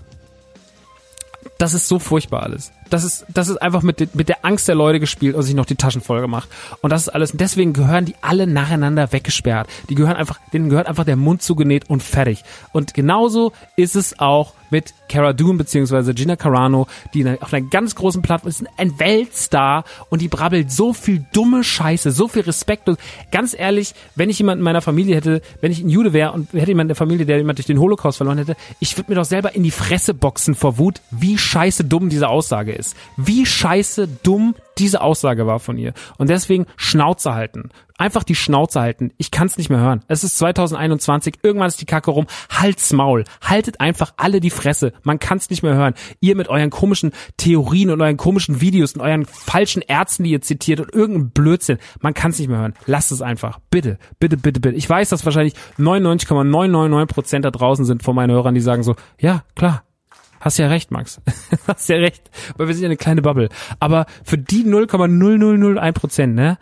Das ist so furchtbar alles das ist, das ist einfach mit, mit der Angst der Leute gespielt und sich noch die Taschen voll gemacht. Und das ist alles. Und deswegen gehören die alle nacheinander weggesperrt. Die gehören einfach, denen gehört einfach der Mund zugenäht und fertig. Und genauso ist es auch mit Cara Dune beziehungsweise Gina Carano, die auf einer ganz großen Plattform ist, ein Weltstar und die brabbelt so viel dumme Scheiße, so viel Respekt. Und ganz ehrlich, wenn ich jemanden in meiner Familie hätte, wenn ich ein Jude wäre und hätte jemand in der Familie, der jemand durch den Holocaust verloren hätte, ich würde mir doch selber in die Fresse boxen vor Wut, wie scheiße dumm diese Aussage ist ist. Wie scheiße dumm diese Aussage war von ihr. Und deswegen Schnauze halten. Einfach die Schnauze halten. Ich kann es nicht mehr hören. Es ist 2021, irgendwann ist die Kacke rum. Halt's Maul. Haltet einfach alle die Fresse. Man kann es nicht mehr hören. Ihr mit euren komischen Theorien und euren komischen Videos und euren falschen Ärzten, die ihr zitiert und irgendein Blödsinn. Man kann es nicht mehr hören. Lasst es einfach. Bitte, bitte, bitte, bitte. Ich weiß, dass wahrscheinlich 99,999% da draußen sind von meinen Hörern, die sagen so, ja, klar, Hast ja recht, Max. Hast ja recht. Weil wir sind ja eine kleine Bubble. Aber für die 0,0001 Prozent, ne?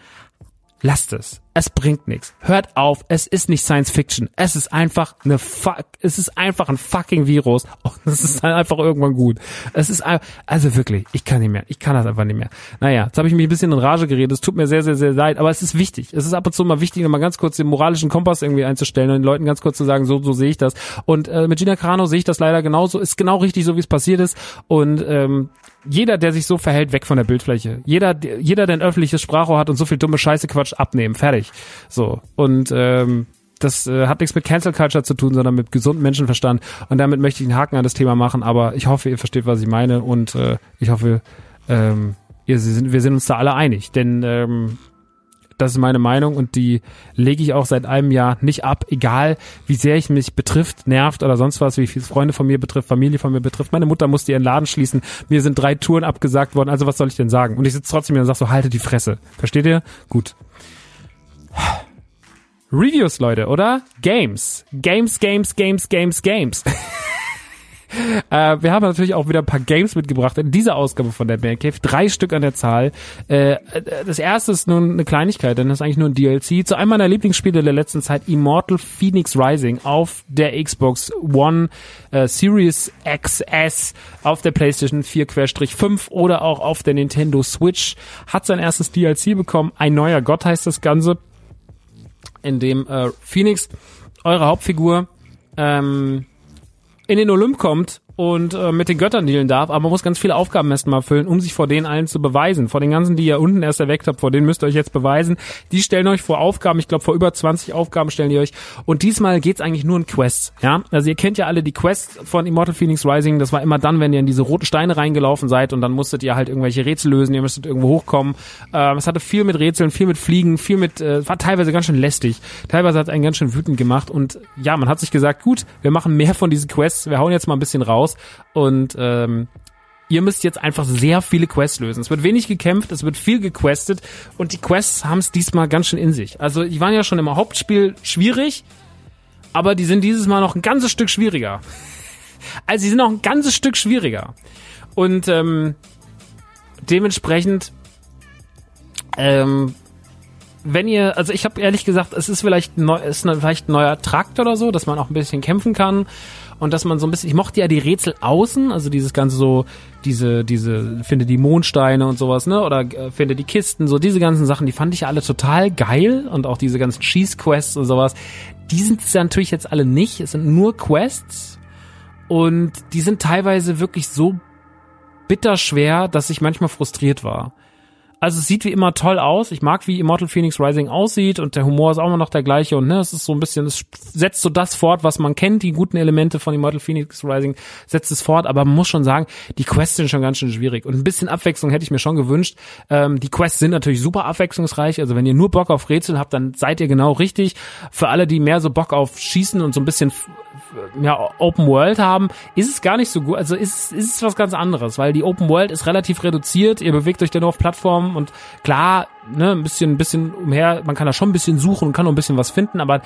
Lasst es. Es bringt nichts. Hört auf. Es ist nicht Science Fiction. Es ist einfach eine fuck, es ist einfach ein fucking Virus und es ist dann einfach irgendwann gut. Es ist also wirklich, ich kann nicht mehr. Ich kann das einfach nicht mehr. Naja, jetzt habe ich mich ein bisschen in Rage geredet. Es tut mir sehr, sehr, sehr leid, aber es ist wichtig. Es ist ab und zu mal wichtig, mal ganz kurz den moralischen Kompass irgendwie einzustellen und den Leuten ganz kurz zu sagen, so, so sehe ich das. Und äh, mit Gina Carano sehe ich das leider genauso. Ist genau richtig, so wie es passiert ist. Und ähm, jeder, der sich so verhält, weg von der Bildfläche. Jeder, jeder, der ein öffentliches Sprachrohr hat und so viel dumme Scheiße Quatsch abnehmen. Fertig. So. Und ähm, das äh, hat nichts mit Cancel Culture zu tun, sondern mit gesundem Menschenverstand. Und damit möchte ich einen Haken an das Thema machen. Aber ich hoffe, ihr versteht, was ich meine. Und äh, ich hoffe, ähm, ihr, wir sind uns da alle einig. Denn ähm, das ist meine Meinung und die lege ich auch seit einem Jahr nicht ab, egal wie sehr ich mich betrifft, nervt oder sonst was, wie viele Freunde von mir betrifft, Familie von mir betrifft. Meine Mutter musste ihren Laden schließen. Mir sind drei Touren abgesagt worden. Also was soll ich denn sagen? Und ich sitze trotzdem hier und sag so, halte die Fresse. Versteht ihr? Gut. Reviews, Leute, oder? Games. Games, Games, Games, Games, Games. äh, wir haben natürlich auch wieder ein paar Games mitgebracht in dieser Ausgabe von der Band Cave. Drei Stück an der Zahl. Äh, das erste ist nun eine Kleinigkeit, denn das ist eigentlich nur ein DLC zu einem meiner Lieblingsspiele der letzten Zeit, Immortal Phoenix Rising auf der Xbox One äh, Series XS, auf der PlayStation 4-5 oder auch auf der Nintendo Switch. Hat sein erstes DLC bekommen. Ein neuer Gott heißt das Ganze, in dem äh, Phoenix, eure Hauptfigur, ähm, in den Olymp kommt und äh, mit den Göttern dealen darf, aber man muss ganz viele Aufgaben erst mal erfüllen, um sich vor denen allen zu beweisen. Vor den ganzen, die ihr unten erst erweckt habt, vor denen müsst ihr euch jetzt beweisen. Die stellen euch vor Aufgaben, ich glaube vor über 20 Aufgaben stellen die euch. Und diesmal geht's eigentlich nur um Quests, ja. Also ihr kennt ja alle die Quests von Immortal Phoenix Rising, das war immer dann, wenn ihr in diese roten Steine reingelaufen seid und dann musstet ihr halt irgendwelche Rätsel lösen, ihr müsstet irgendwo hochkommen. Ähm, es hatte viel mit Rätseln, viel mit Fliegen, viel mit, äh, war teilweise ganz schön lästig. Teilweise hat es einen ganz schön wütend gemacht und ja, man hat sich gesagt, gut, wir machen mehr von diesen Quests, wir hauen jetzt mal ein bisschen raus und ähm, ihr müsst jetzt einfach sehr viele Quests lösen. Es wird wenig gekämpft, es wird viel gequestet und die Quests haben es diesmal ganz schön in sich. Also die waren ja schon im Hauptspiel schwierig, aber die sind dieses Mal noch ein ganzes Stück schwieriger. Also die sind noch ein ganzes Stück schwieriger. Und ähm, dementsprechend ähm, wenn ihr, also ich habe ehrlich gesagt, es ist vielleicht neu, ist vielleicht ein neuer Trakt oder so, dass man auch ein bisschen kämpfen kann und dass man so ein bisschen, ich mochte ja die Rätsel außen, also dieses ganze so, diese, diese, finde die Mondsteine und sowas, ne, oder äh, finde die Kisten, so diese ganzen Sachen, die fand ich ja alle total geil und auch diese ganzen Cheese Quests und sowas, die sind es natürlich jetzt alle nicht, es sind nur Quests und die sind teilweise wirklich so bitter schwer, dass ich manchmal frustriert war. Also es sieht wie immer toll aus. Ich mag, wie Immortal Phoenix Rising aussieht und der Humor ist auch immer noch der gleiche und ne, es ist so ein bisschen, es setzt so das fort, was man kennt, die guten Elemente von Immortal Phoenix Rising setzt es fort, aber man muss schon sagen, die Quests sind schon ganz schön schwierig und ein bisschen Abwechslung hätte ich mir schon gewünscht. Ähm, die Quests sind natürlich super abwechslungsreich, also wenn ihr nur Bock auf Rätsel habt, dann seid ihr genau richtig. Für alle, die mehr so Bock auf Schießen und so ein bisschen ja, Open World haben, ist es gar nicht so gut. Also ist, ist es was ganz anderes, weil die Open World ist relativ reduziert. Ihr bewegt euch dann nur auf Plattformen und klar, ne, ein bisschen, ein bisschen umher, man kann da schon ein bisschen suchen und kann noch ein bisschen was finden, aber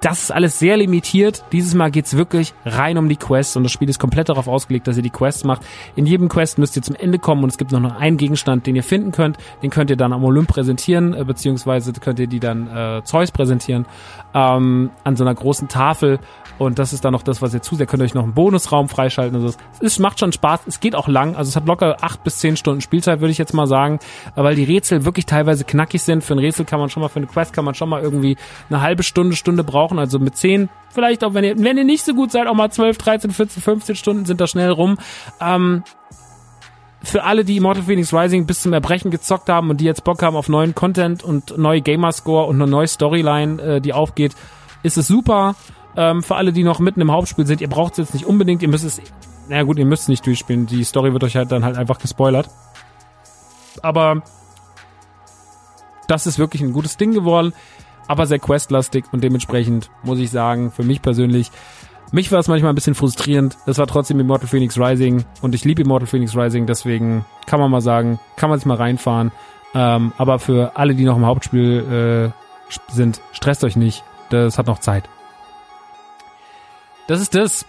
das ist alles sehr limitiert. Dieses Mal geht's wirklich rein um die Quests und das Spiel ist komplett darauf ausgelegt, dass ihr die Quests macht. In jedem Quest müsst ihr zum Ende kommen und es gibt noch einen Gegenstand, den ihr finden könnt. Den könnt ihr dann am Olymp präsentieren, äh, beziehungsweise könnt ihr die dann äh, Zeus präsentieren ähm, an so einer großen Tafel und das ist dann noch das, was ihr zuseht. Könnt euch noch einen Bonusraum freischalten. Also es ist, macht schon Spaß. Es geht auch lang. Also es hat locker acht bis zehn Stunden Spielzeit, würde ich jetzt mal sagen, weil die Rätsel wirklich teilweise knackig sind. Für ein Rätsel kann man schon mal, für eine Quest kann man schon mal irgendwie eine halbe Stunde, Stunde brauchen. Also mit zehn, vielleicht auch, wenn ihr, wenn ihr nicht so gut seid, auch mal zwölf, dreizehn, 14, 15 Stunden sind da schnell rum. Ähm, für alle, die Immortal Phoenix Rising bis zum Erbrechen gezockt haben und die jetzt Bock haben auf neuen Content und neue Gamerscore und eine neue Storyline, äh, die aufgeht, ist es super. Ähm, für alle, die noch mitten im Hauptspiel sind, ihr braucht es jetzt nicht unbedingt, ihr müsst es, naja gut, ihr müsst es nicht durchspielen, die Story wird euch halt dann halt einfach gespoilert. Aber das ist wirklich ein gutes Ding geworden, aber sehr questlastig und dementsprechend muss ich sagen, für mich persönlich, mich war es manchmal ein bisschen frustrierend. Es war trotzdem Immortal Phoenix Rising und ich liebe Immortal Phoenix Rising, deswegen kann man mal sagen, kann man sich mal reinfahren. Ähm, aber für alle, die noch im Hauptspiel äh, sind, stresst euch nicht. Das hat noch Zeit. Das ist das.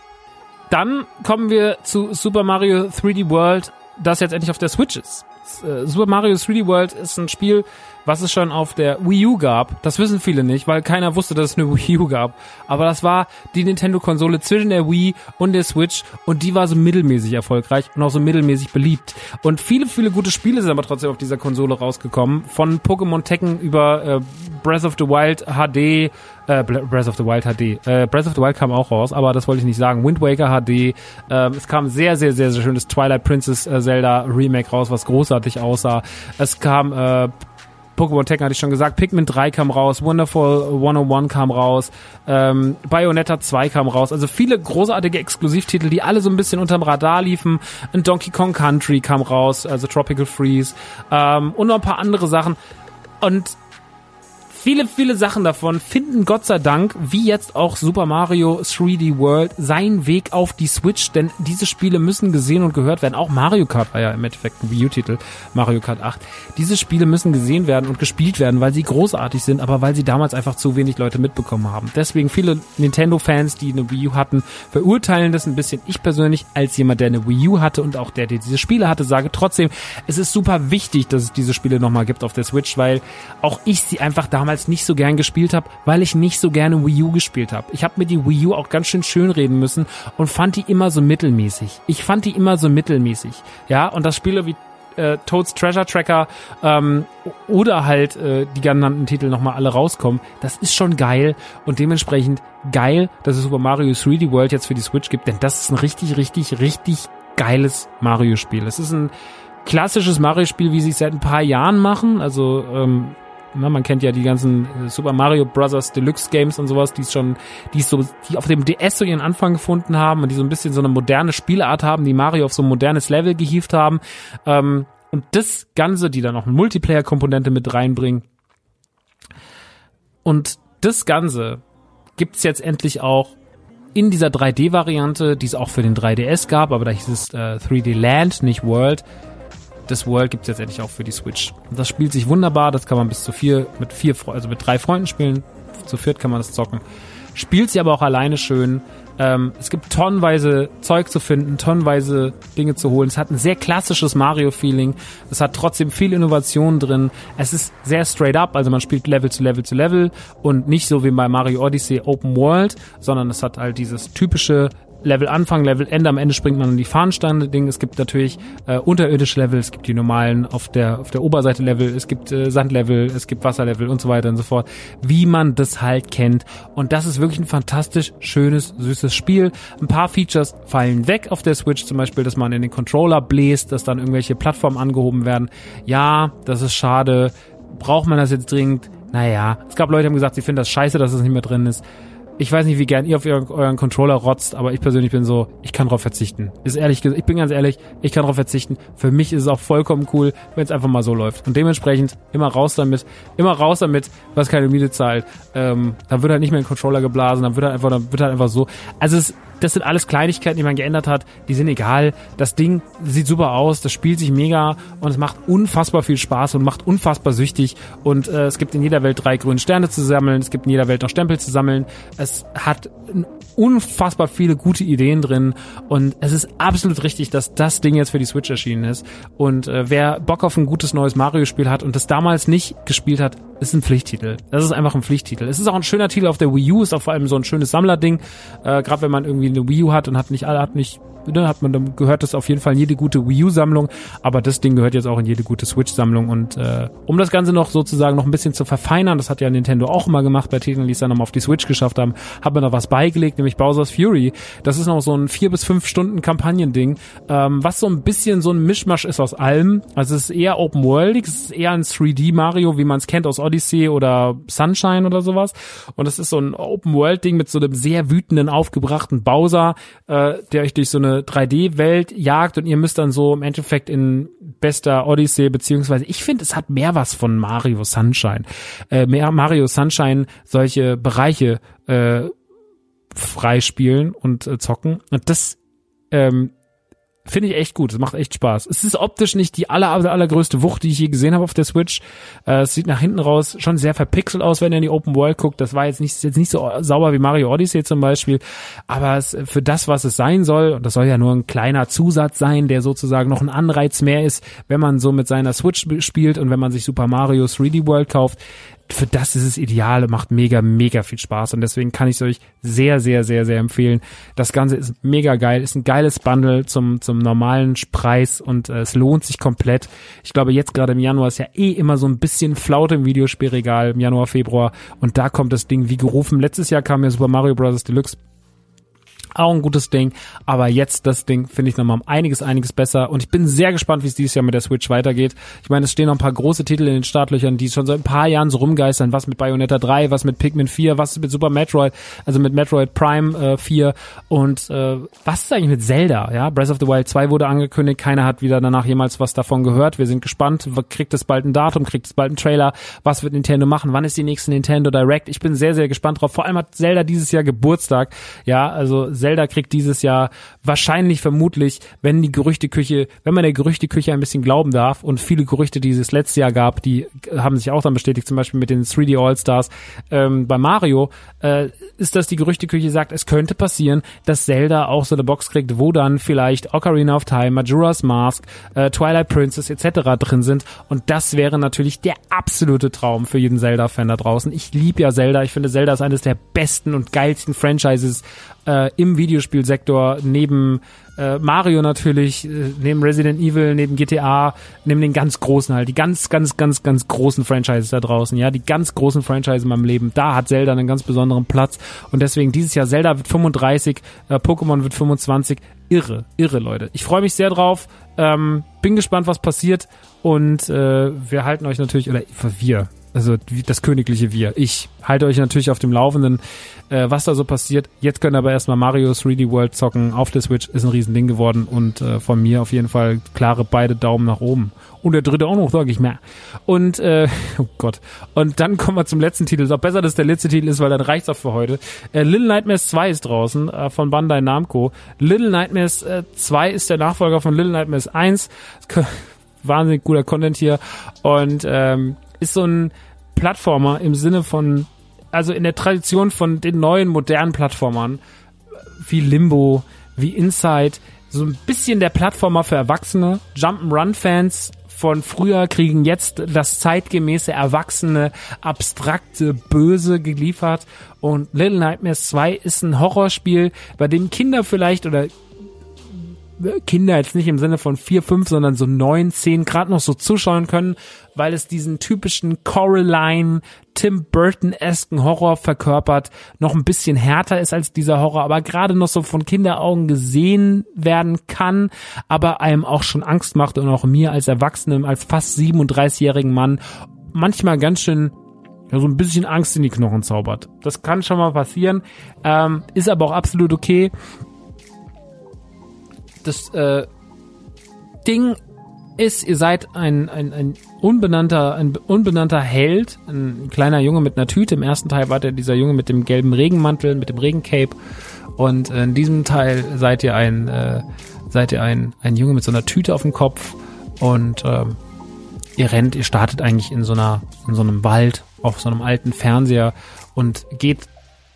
Dann kommen wir zu Super Mario 3D World, das jetzt endlich auf der Switch ist. Äh, Super Mario 3D World ist ein Spiel, was es schon auf der Wii U gab. Das wissen viele nicht, weil keiner wusste, dass es eine Wii U gab. Aber das war die Nintendo-Konsole zwischen der Wii und der Switch und die war so mittelmäßig erfolgreich und auch so mittelmäßig beliebt. Und viele, viele gute Spiele sind aber trotzdem auf dieser Konsole rausgekommen. Von Pokémon Tekken über äh, Breath of the Wild HD, äh, Breath of the Wild HD. Äh, Breath of the Wild kam auch raus, aber das wollte ich nicht sagen. Wind Waker HD. Ähm, es kam sehr, sehr, sehr, sehr schönes Twilight Princess äh, Zelda Remake raus, was großartig aussah. Es kam äh, Pokémon Tekken hatte ich schon gesagt, Pikmin 3 kam raus, Wonderful 101 kam raus, ähm, Bayonetta 2 kam raus, also viele großartige Exklusivtitel, die alle so ein bisschen unterm Radar liefen. Ein Donkey Kong Country kam raus, also Tropical Freeze ähm, und noch ein paar andere Sachen. Und viele, viele Sachen davon finden Gott sei Dank, wie jetzt auch Super Mario 3D World, seinen Weg auf die Switch, denn diese Spiele müssen gesehen und gehört werden. Auch Mario Kart war ja im Endeffekt ein Wii U-Titel, Mario Kart 8. Diese Spiele müssen gesehen werden und gespielt werden, weil sie großartig sind, aber weil sie damals einfach zu wenig Leute mitbekommen haben. Deswegen viele Nintendo-Fans, die eine Wii U hatten, verurteilen das ein bisschen. Ich persönlich, als jemand, der eine Wii U hatte und auch der, der diese Spiele hatte, sage trotzdem, es ist super wichtig, dass es diese Spiele nochmal gibt auf der Switch, weil auch ich sie einfach damals damals nicht so gern gespielt habe, weil ich nicht so gerne Wii U gespielt habe. Ich habe mir die Wii U auch ganz schön schön reden müssen und fand die immer so mittelmäßig. Ich fand die immer so mittelmäßig. Ja, und das Spiele wie äh, Toads Treasure Tracker ähm, oder halt äh, die genannten Titel nochmal alle rauskommen, das ist schon geil und dementsprechend geil, dass es Super Mario 3D World jetzt für die Switch gibt, denn das ist ein richtig, richtig, richtig geiles Mario-Spiel. Es ist ein klassisches Mario-Spiel, wie sie es seit ein paar Jahren machen, also ähm, na, man kennt ja die ganzen äh, Super Mario Bros. Deluxe Games und sowas, die schon, die so, die auf dem DS so ihren Anfang gefunden haben und die so ein bisschen so eine moderne Spielart haben, die Mario auf so ein modernes Level gehievt haben. Ähm, und das Ganze, die dann noch eine Multiplayer-Komponente mit reinbringen. Und das Ganze gibt's jetzt endlich auch in dieser 3D-Variante, die es auch für den 3DS gab, aber da hieß es äh, 3D Land, nicht World das World gibt es jetzt endlich auch für die Switch. Das spielt sich wunderbar, das kann man bis zu vier, mit vier, also mit drei Freunden spielen. Zu viert kann man das zocken. Spielt sie aber auch alleine schön. Ähm, es gibt tonnenweise Zeug zu finden, tonnenweise Dinge zu holen. Es hat ein sehr klassisches Mario-Feeling. Es hat trotzdem viel Innovation drin. Es ist sehr straight up, also man spielt Level zu Level zu Level und nicht so wie bei Mario Odyssey Open World, sondern es hat halt dieses typische Level Anfang, Level Ende, am Ende springt man in die Fahnenstange-Ding. Es gibt natürlich äh, unterirdische Level, es gibt die normalen auf der auf der Oberseite Level, es gibt äh, Sandlevel, es gibt Wasserlevel und so weiter und so fort, wie man das halt kennt. Und das ist wirklich ein fantastisch schönes, süßes Spiel. Ein paar Features fallen weg auf der Switch, zum Beispiel, dass man in den Controller bläst, dass dann irgendwelche Plattformen angehoben werden. Ja, das ist schade. Braucht man das jetzt dringend? Naja, es gab Leute, die haben gesagt, sie finden das scheiße, dass es nicht mehr drin ist ich weiß nicht, wie gern ihr auf euren, euren Controller rotzt, aber ich persönlich bin so, ich kann drauf verzichten. Ist ehrlich, ich bin ganz ehrlich, ich kann drauf verzichten. Für mich ist es auch vollkommen cool, wenn es einfach mal so läuft. Und dementsprechend immer raus damit, immer raus damit, was keine Miete zahlt. Ähm, dann wird halt nicht mehr ein Controller geblasen, dann wird halt einfach, dann wird halt einfach so. Also es, das sind alles Kleinigkeiten, die man geändert hat, die sind egal. Das Ding sieht super aus, das spielt sich mega und es macht unfassbar viel Spaß und macht unfassbar süchtig. Und äh, es gibt in jeder Welt drei grüne Sterne zu sammeln, es gibt in jeder Welt noch Stempel zu sammeln. Es hat unfassbar viele gute Ideen drin und es ist absolut richtig, dass das Ding jetzt für die Switch erschienen ist. Und äh, wer Bock auf ein gutes neues Mario-Spiel hat und das damals nicht gespielt hat, ist ein Pflichttitel. Das ist einfach ein Pflichttitel. Es ist auch ein schöner Titel auf der Wii U, ist auch vor allem so ein schönes Sammlerding. Äh, Gerade wenn man irgendwie eine Wii U hat und hat nicht alle, hat nicht ne, hat man gehört das auf jeden Fall in jede gute Wii U Sammlung, aber das Ding gehört jetzt auch in jede gute Switch Sammlung und äh, um das Ganze noch sozusagen noch ein bisschen zu verfeinern, das hat ja Nintendo auch immer gemacht bei Titeln, die es dann nochmal auf die Switch geschafft haben, hat man da was beigelegt, nämlich Bowser's Fury. Das ist noch so ein vier bis fünf Stunden Kampagnending, ähm, was so ein bisschen so ein Mischmasch ist aus allem. Also es ist eher Open World, es ist eher ein 3D Mario, wie man es kennt aus Odyssey oder Sunshine oder sowas. Und es ist so ein Open World Ding mit so einem sehr wütenden, aufgebrachten Bowser, äh, der euch durch so eine 3D-Welt jagt und ihr müsst dann so im Endeffekt in bester Odyssey, beziehungsweise ich finde, es hat mehr was von Mario Sunshine. Äh, mehr Mario Sunshine solche Bereiche äh, freispielen und äh, zocken. Und das ähm, Finde ich echt gut. Es macht echt Spaß. Es ist optisch nicht die aller, aller, allergrößte Wucht, die ich je gesehen habe auf der Switch. Äh, es sieht nach hinten raus schon sehr verpixelt aus, wenn ihr in die Open World guckt. Das war jetzt nicht, jetzt nicht so sauber wie Mario Odyssey zum Beispiel. Aber es, für das, was es sein soll, und das soll ja nur ein kleiner Zusatz sein, der sozusagen noch ein Anreiz mehr ist, wenn man so mit seiner Switch spielt und wenn man sich Super Mario 3D World kauft, für das ist es ideal, macht mega, mega viel Spaß und deswegen kann ich es euch sehr, sehr, sehr, sehr empfehlen. Das Ganze ist mega geil, ist ein geiles Bundle zum, zum normalen Preis und äh, es lohnt sich komplett. Ich glaube, jetzt gerade im Januar ist ja eh immer so ein bisschen Flaute im Videospielregal im Januar, Februar und da kommt das Ding wie gerufen. Letztes Jahr kam ja Super Mario Bros. Deluxe auch ein gutes Ding. Aber jetzt das Ding finde ich nochmal einiges, einiges besser. Und ich bin sehr gespannt, wie es dieses Jahr mit der Switch weitergeht. Ich meine, es stehen noch ein paar große Titel in den Startlöchern, die schon seit ein paar Jahren so rumgeistern. Was mit Bayonetta 3, was mit Pikmin 4, was mit Super Metroid, also mit Metroid Prime äh, 4 und äh, was ist eigentlich mit Zelda? Ja, Breath of the Wild 2 wurde angekündigt. Keiner hat wieder danach jemals was davon gehört. Wir sind gespannt. Kriegt es bald ein Datum? Kriegt es bald einen Trailer? Was wird Nintendo machen? Wann ist die nächste Nintendo Direct? Ich bin sehr, sehr gespannt drauf. Vor allem hat Zelda dieses Jahr Geburtstag. Ja, also Zelda Zelda kriegt dieses Jahr wahrscheinlich vermutlich, wenn die Gerüchteküche, wenn man der Gerüchteküche ein bisschen glauben darf und viele Gerüchte, die es letztes Jahr gab, die haben sich auch dann bestätigt, zum Beispiel mit den 3D All-Stars ähm, bei Mario, äh, ist, dass die Gerüchteküche sagt, es könnte passieren, dass Zelda auch so eine Box kriegt, wo dann vielleicht Ocarina of Time, Majora's Mask, äh, Twilight Princess etc. drin sind und das wäre natürlich der absolute Traum für jeden Zelda-Fan da draußen. Ich liebe ja Zelda, ich finde Zelda ist eines der besten und geilsten Franchises äh, im Videospielsektor neben äh, Mario natürlich, äh, neben Resident Evil, neben GTA, neben den ganz großen halt, die ganz, ganz, ganz, ganz großen Franchises da draußen, ja, die ganz großen Franchises in meinem Leben. Da hat Zelda einen ganz besonderen Platz und deswegen dieses Jahr Zelda wird 35, äh, Pokémon wird 25. Irre, irre Leute. Ich freue mich sehr drauf. Ähm, bin gespannt, was passiert und äh, wir halten euch natürlich oder wir, also das königliche Wir. Ich halte euch natürlich auf dem Laufenden, äh, was da so passiert. Jetzt könnt ihr aber erstmal Mario 3D World zocken auf der Switch, ist ein Riesending geworden und äh, von mir auf jeden Fall klare beide Daumen nach oben. Und der dritte auch noch, sage ich mehr. Und, äh, oh Gott. Und dann kommen wir zum letzten Titel. Ist auch besser, dass der letzte Titel ist, weil dann reicht's auch für heute. Äh, Little Nightmares 2 ist draußen äh, von Bandai Namco. Little Nightmares äh, 2 ist der Nachfolger von Little Nightmares 1. Wahnsinnig guter Content hier. Und ähm, ist so ein Plattformer im Sinne von, also in der Tradition von den neuen modernen Plattformern, wie Limbo, wie Inside, so ein bisschen der Plattformer für Erwachsene. Jump'n'Run-Fans von früher kriegen jetzt das zeitgemäße, erwachsene, abstrakte, böse geliefert. Und Little Nightmares 2 ist ein Horrorspiel, bei dem Kinder vielleicht oder Kinder jetzt nicht im Sinne von vier, fünf, sondern so neun, zehn Grad noch so zuschauen können, weil es diesen typischen Coraline, Tim Burton-esken Horror verkörpert, noch ein bisschen härter ist als dieser Horror, aber gerade noch so von Kinderaugen gesehen werden kann, aber einem auch schon Angst macht und auch mir als Erwachsenem, als fast 37-jährigen Mann manchmal ganz schön ja, so ein bisschen Angst in die Knochen zaubert. Das kann schon mal passieren, ähm, ist aber auch absolut okay das äh, Ding ist, ihr seid ein, ein, ein unbenannter, ein unbenannter Held, ein kleiner Junge mit einer Tüte. Im ersten Teil war der dieser Junge mit dem gelben Regenmantel, mit dem Regencape. Und in diesem Teil seid ihr ein, äh, seid ihr ein, ein Junge mit so einer Tüte auf dem Kopf und ähm, ihr rennt, ihr startet eigentlich in so einer, in so einem Wald auf so einem alten Fernseher und geht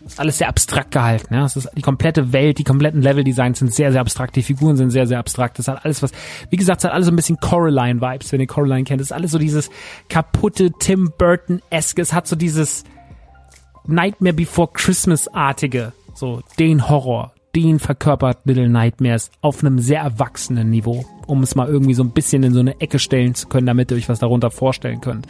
ist alles sehr abstrakt gehalten. Ja, es ist die komplette Welt, die kompletten Level-Designs sind sehr, sehr abstrakt, die Figuren sind sehr, sehr abstrakt. Das hat alles was, wie gesagt, es hat alles so ein bisschen Coraline-Vibes, wenn ihr Coraline kennt. Das ist alles so dieses kaputte Tim Burton-eske. Es hat so dieses Nightmare Before Christmas-artige, so den Horror, den verkörpert Little Nightmares auf einem sehr erwachsenen Niveau, um es mal irgendwie so ein bisschen in so eine Ecke stellen zu können, damit ihr euch was darunter vorstellen könnt.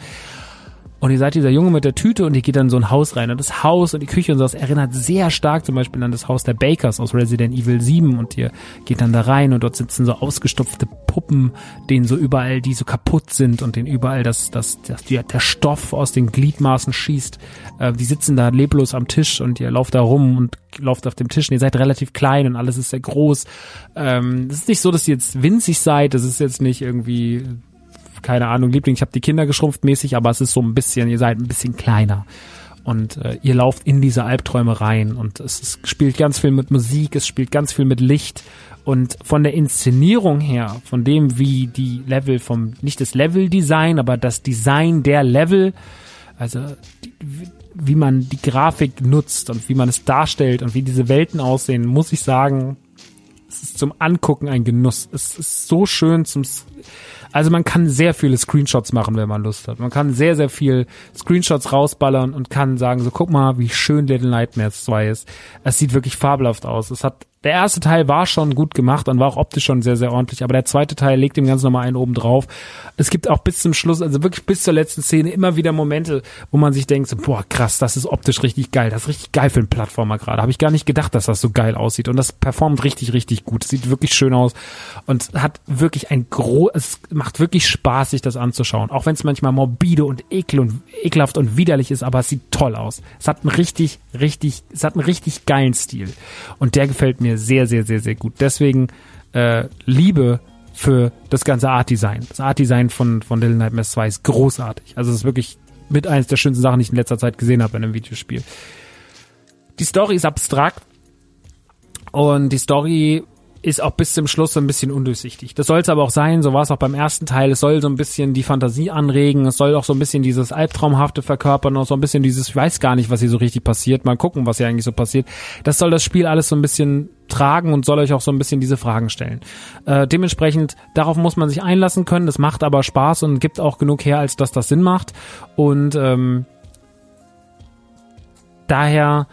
Und ihr seid dieser Junge mit der Tüte und ihr geht dann in so ein Haus rein. Und das Haus und die Küche und sowas erinnert sehr stark zum Beispiel an das Haus der Bakers aus Resident Evil 7. Und ihr geht dann da rein und dort sitzen so ausgestopfte Puppen, denen so überall, die so kaputt sind und denen überall das, das, das der Stoff aus den Gliedmaßen schießt. Äh, die sitzen da leblos am Tisch und ihr lauft da rum und lauft auf dem Tisch und ihr seid relativ klein und alles ist sehr groß. Ähm, es ist nicht so, dass ihr jetzt winzig seid. Das ist jetzt nicht irgendwie keine Ahnung, Liebling, ich habe die Kinder geschrumpft mäßig, aber es ist so ein bisschen, ihr seid ein bisschen kleiner. Und äh, ihr lauft in diese Albträume rein und es, es spielt ganz viel mit Musik, es spielt ganz viel mit Licht und von der Inszenierung her, von dem, wie die Level vom, nicht das Level-Design, aber das Design der Level, also die, wie man die Grafik nutzt und wie man es darstellt und wie diese Welten aussehen, muss ich sagen, es ist zum Angucken ein Genuss. Es ist so schön zum, also man kann sehr viele Screenshots machen, wenn man Lust hat. Man kann sehr, sehr viel Screenshots rausballern und kann sagen, so guck mal, wie schön Little Nightmares 2 ist. Es sieht wirklich fabelhaft aus. Es hat der erste Teil war schon gut gemacht und war auch optisch schon sehr, sehr ordentlich, aber der zweite Teil legt dem Ganzen nochmal einen oben drauf. Es gibt auch bis zum Schluss, also wirklich bis zur letzten Szene immer wieder Momente, wo man sich denkt, so, boah, krass, das ist optisch richtig geil. Das ist richtig geil für einen Plattformer gerade. Habe ich gar nicht gedacht, dass das so geil aussieht. Und das performt richtig, richtig gut. Es sieht wirklich schön aus und hat wirklich ein gro, es macht wirklich Spaß, sich das anzuschauen. Auch wenn es manchmal morbide und ekel und ekelhaft und widerlich ist, aber es sieht toll aus. Es hat einen richtig, richtig, es hat einen richtig geilen Stil. Und der gefällt mir mir sehr, sehr, sehr, sehr gut. Deswegen äh, Liebe für das ganze Art Design. Das Art Design von, von Little Nightmares 2 ist großartig. Also es ist wirklich mit eines der schönsten Sachen, die ich in letzter Zeit gesehen habe in einem Videospiel. Die Story ist abstrakt und die Story ist auch bis zum Schluss so ein bisschen undurchsichtig. Das soll es aber auch sein, so war es auch beim ersten Teil. Es soll so ein bisschen die Fantasie anregen, es soll auch so ein bisschen dieses Albtraumhafte verkörpern, auch so ein bisschen dieses, ich weiß gar nicht, was hier so richtig passiert, mal gucken, was hier eigentlich so passiert. Das soll das Spiel alles so ein bisschen tragen und soll euch auch so ein bisschen diese Fragen stellen. Äh, dementsprechend, darauf muss man sich einlassen können, das macht aber Spaß und gibt auch genug her, als dass das Sinn macht. Und ähm, daher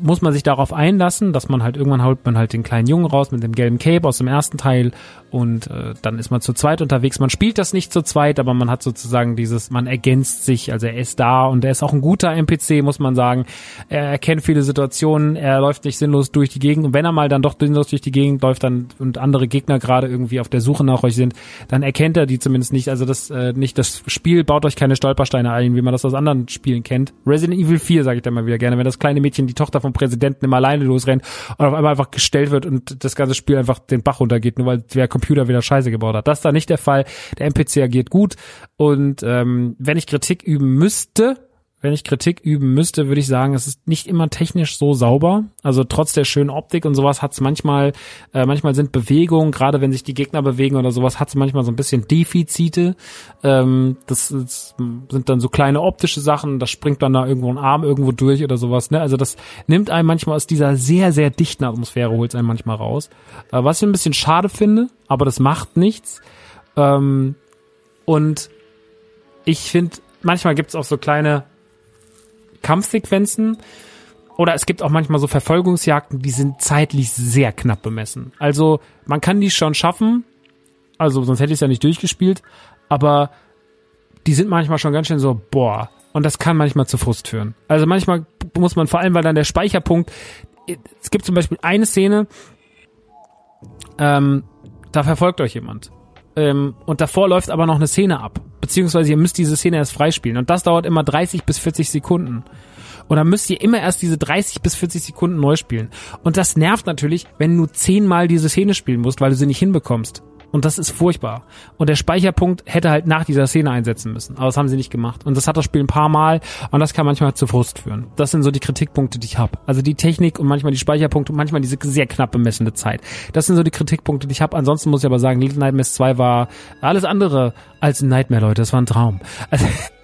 muss man sich darauf einlassen, dass man halt irgendwann holt man halt den kleinen Jungen raus mit dem gelben Cape aus dem ersten Teil und äh, dann ist man zu zweit unterwegs. Man spielt das nicht zu zweit, aber man hat sozusagen dieses, man ergänzt sich, also er ist da und er ist auch ein guter NPC, muss man sagen. Er erkennt viele Situationen, er läuft nicht sinnlos durch die Gegend und wenn er mal dann doch sinnlos durch die Gegend läuft dann und andere Gegner gerade irgendwie auf der Suche nach euch sind, dann erkennt er die zumindest nicht. Also das äh, nicht das Spiel baut euch keine Stolpersteine ein, wie man das aus anderen Spielen kennt. Resident Evil 4 sage ich dann mal wieder gerne, wenn das kleine Mädchen die Tochter vom Präsidenten immer alleine losrennt und auf einmal einfach gestellt wird und das ganze Spiel einfach den Bach runtergeht, nur weil der Computer wieder Scheiße gebaut hat. Das ist da nicht der Fall. Der NPC agiert gut und ähm, wenn ich Kritik üben müsste, wenn ich Kritik üben müsste, würde ich sagen, es ist nicht immer technisch so sauber. Also trotz der schönen Optik und sowas hat es manchmal, äh, manchmal sind Bewegungen, gerade wenn sich die Gegner bewegen oder sowas, hat es manchmal so ein bisschen Defizite. Ähm, das, das sind dann so kleine optische Sachen, da springt dann da irgendwo ein Arm irgendwo durch oder sowas. Ne? Also das nimmt einem manchmal aus dieser sehr, sehr dichten Atmosphäre, holt es einem manchmal raus. Äh, was ich ein bisschen schade finde, aber das macht nichts. Ähm, und ich finde, manchmal gibt es auch so kleine Kampfsequenzen. Oder es gibt auch manchmal so Verfolgungsjagden, die sind zeitlich sehr knapp bemessen. Also man kann die schon schaffen, also sonst hätte ich es ja nicht durchgespielt, aber die sind manchmal schon ganz schön so, boah, und das kann manchmal zu Frust führen. Also manchmal muss man vor allem, weil dann der Speicherpunkt, es gibt zum Beispiel eine Szene, ähm, da verfolgt euch jemand. Ähm, und davor läuft aber noch eine Szene ab. Beziehungsweise ihr müsst diese Szene erst freispielen. Und das dauert immer 30 bis 40 Sekunden. Und dann müsst ihr immer erst diese 30 bis 40 Sekunden neu spielen. Und das nervt natürlich, wenn du zehnmal diese Szene spielen musst, weil du sie nicht hinbekommst. Und das ist furchtbar. Und der Speicherpunkt hätte halt nach dieser Szene einsetzen müssen. Aber das haben sie nicht gemacht. Und das hat das Spiel ein paar Mal. Und das kann manchmal zu Frust führen. Das sind so die Kritikpunkte, die ich habe. Also die Technik und manchmal die Speicherpunkte und manchmal diese sehr knapp bemessene Zeit. Das sind so die Kritikpunkte, die ich habe. Ansonsten muss ich aber sagen, Little Nightmares 2 war alles andere als ein Nightmare, Leute. Das war ein Traum. Also,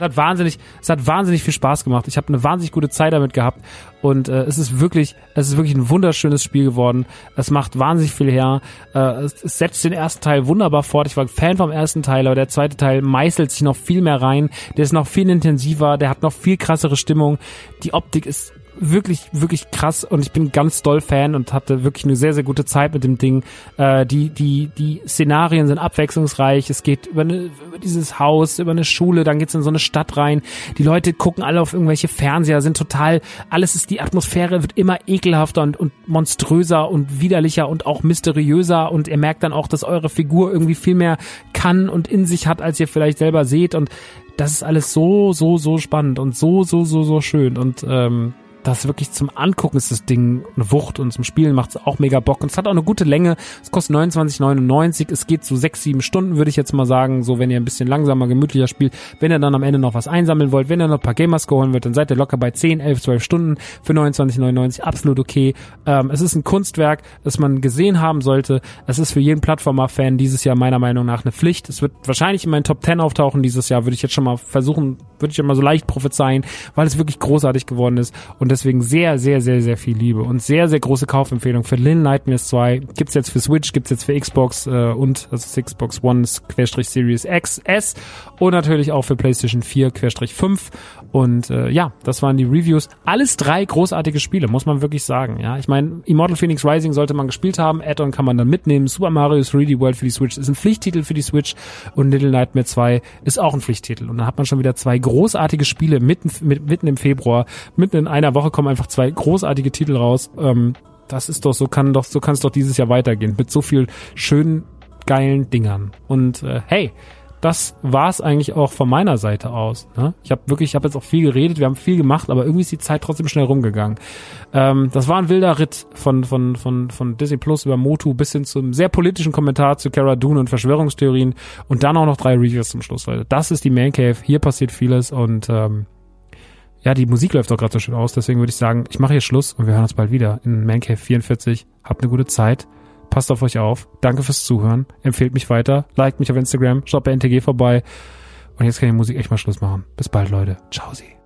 hat wahnsinnig, es hat wahnsinnig viel Spaß gemacht. Ich habe eine wahnsinnig gute Zeit damit gehabt und äh, es ist wirklich, es ist wirklich ein wunderschönes Spiel geworden. Es macht wahnsinnig viel her. Äh, es, es setzt den ersten Teil wunderbar fort. Ich war Fan vom ersten Teil, aber der zweite Teil meißelt sich noch viel mehr rein. Der ist noch viel intensiver, der hat noch viel krassere Stimmung. Die Optik ist wirklich, wirklich krass und ich bin ganz doll Fan und hatte wirklich eine sehr, sehr gute Zeit mit dem Ding. Äh, die, die, die Szenarien sind abwechslungsreich. Es geht über, eine, über dieses Haus, über eine Schule, dann geht's in so eine Stadt rein. Die Leute gucken alle auf irgendwelche Fernseher, sind total, alles ist, die Atmosphäre wird immer ekelhafter und, und monströser und widerlicher und auch mysteriöser und ihr merkt dann auch, dass eure Figur irgendwie viel mehr kann und in sich hat, als ihr vielleicht selber seht und das ist alles so, so, so spannend und so, so, so, so schön und ähm, das wirklich zum Angucken ist das Ding eine Wucht und zum Spielen macht es auch mega Bock. Und es hat auch eine gute Länge. Es kostet 29,99. Es geht so sechs, sieben Stunden, würde ich jetzt mal sagen. So, wenn ihr ein bisschen langsamer, gemütlicher spielt. Wenn ihr dann am Ende noch was einsammeln wollt, wenn ihr noch ein paar Gamers geholt wird, dann seid ihr locker bei 10, 11, 12 Stunden für 29,99. Absolut okay. Ähm, es ist ein Kunstwerk, das man gesehen haben sollte. Es ist für jeden Plattformer-Fan dieses Jahr meiner Meinung nach eine Pflicht. Es wird wahrscheinlich in meinen Top 10 auftauchen dieses Jahr, würde ich jetzt schon mal versuchen, würde ich mal so leicht prophezeien, weil es wirklich großartig geworden ist. Und deswegen sehr, sehr, sehr, sehr viel Liebe und sehr, sehr große Kaufempfehlung für Lin Nightmares 2. Gibt's jetzt für Switch, gibt's jetzt für Xbox äh, und also Xbox One Series X, S und natürlich auch für PlayStation 4 Querstrich 5. Und äh, ja, das waren die Reviews. Alles drei großartige Spiele, muss man wirklich sagen. Ja, ich meine, Immortal Phoenix Rising sollte man gespielt haben. Add-on kann man dann mitnehmen. Super Mario 3D World für die Switch ist ein Pflichttitel für die Switch und Little Nightmare 2 ist auch ein Pflichttitel. Und dann hat man schon wieder zwei großartige Spiele mitten, mitten im Februar. Mitten in einer Woche kommen einfach zwei großartige Titel raus. Ähm, das ist doch so kann doch so kann es doch dieses Jahr weitergehen mit so viel schönen geilen Dingern. Und äh, hey, das war's eigentlich auch von meiner Seite aus. Ne? Ich habe wirklich, ich habe jetzt auch viel geredet, wir haben viel gemacht, aber irgendwie ist die Zeit trotzdem schnell rumgegangen. Ähm, das war ein wilder Ritt von von von von Disney Plus über Motu bis hin zum sehr politischen Kommentar zu Cara Dune und Verschwörungstheorien und dann auch noch drei Reviews zum Schluss, Leute. Das ist die Man Cave. Hier passiert vieles und ähm, ja, die Musik läuft auch gerade so schön aus, deswegen würde ich sagen, ich mache hier Schluss und wir hören uns bald wieder in Man Cave 44. Habt eine gute Zeit. Passt auf euch auf. Danke fürs Zuhören. Empfehlt mich weiter. Liked mich auf Instagram. Schaut bei NTG vorbei. Und jetzt kann die Musik echt mal Schluss machen. Bis bald, Leute. Ciao, sie.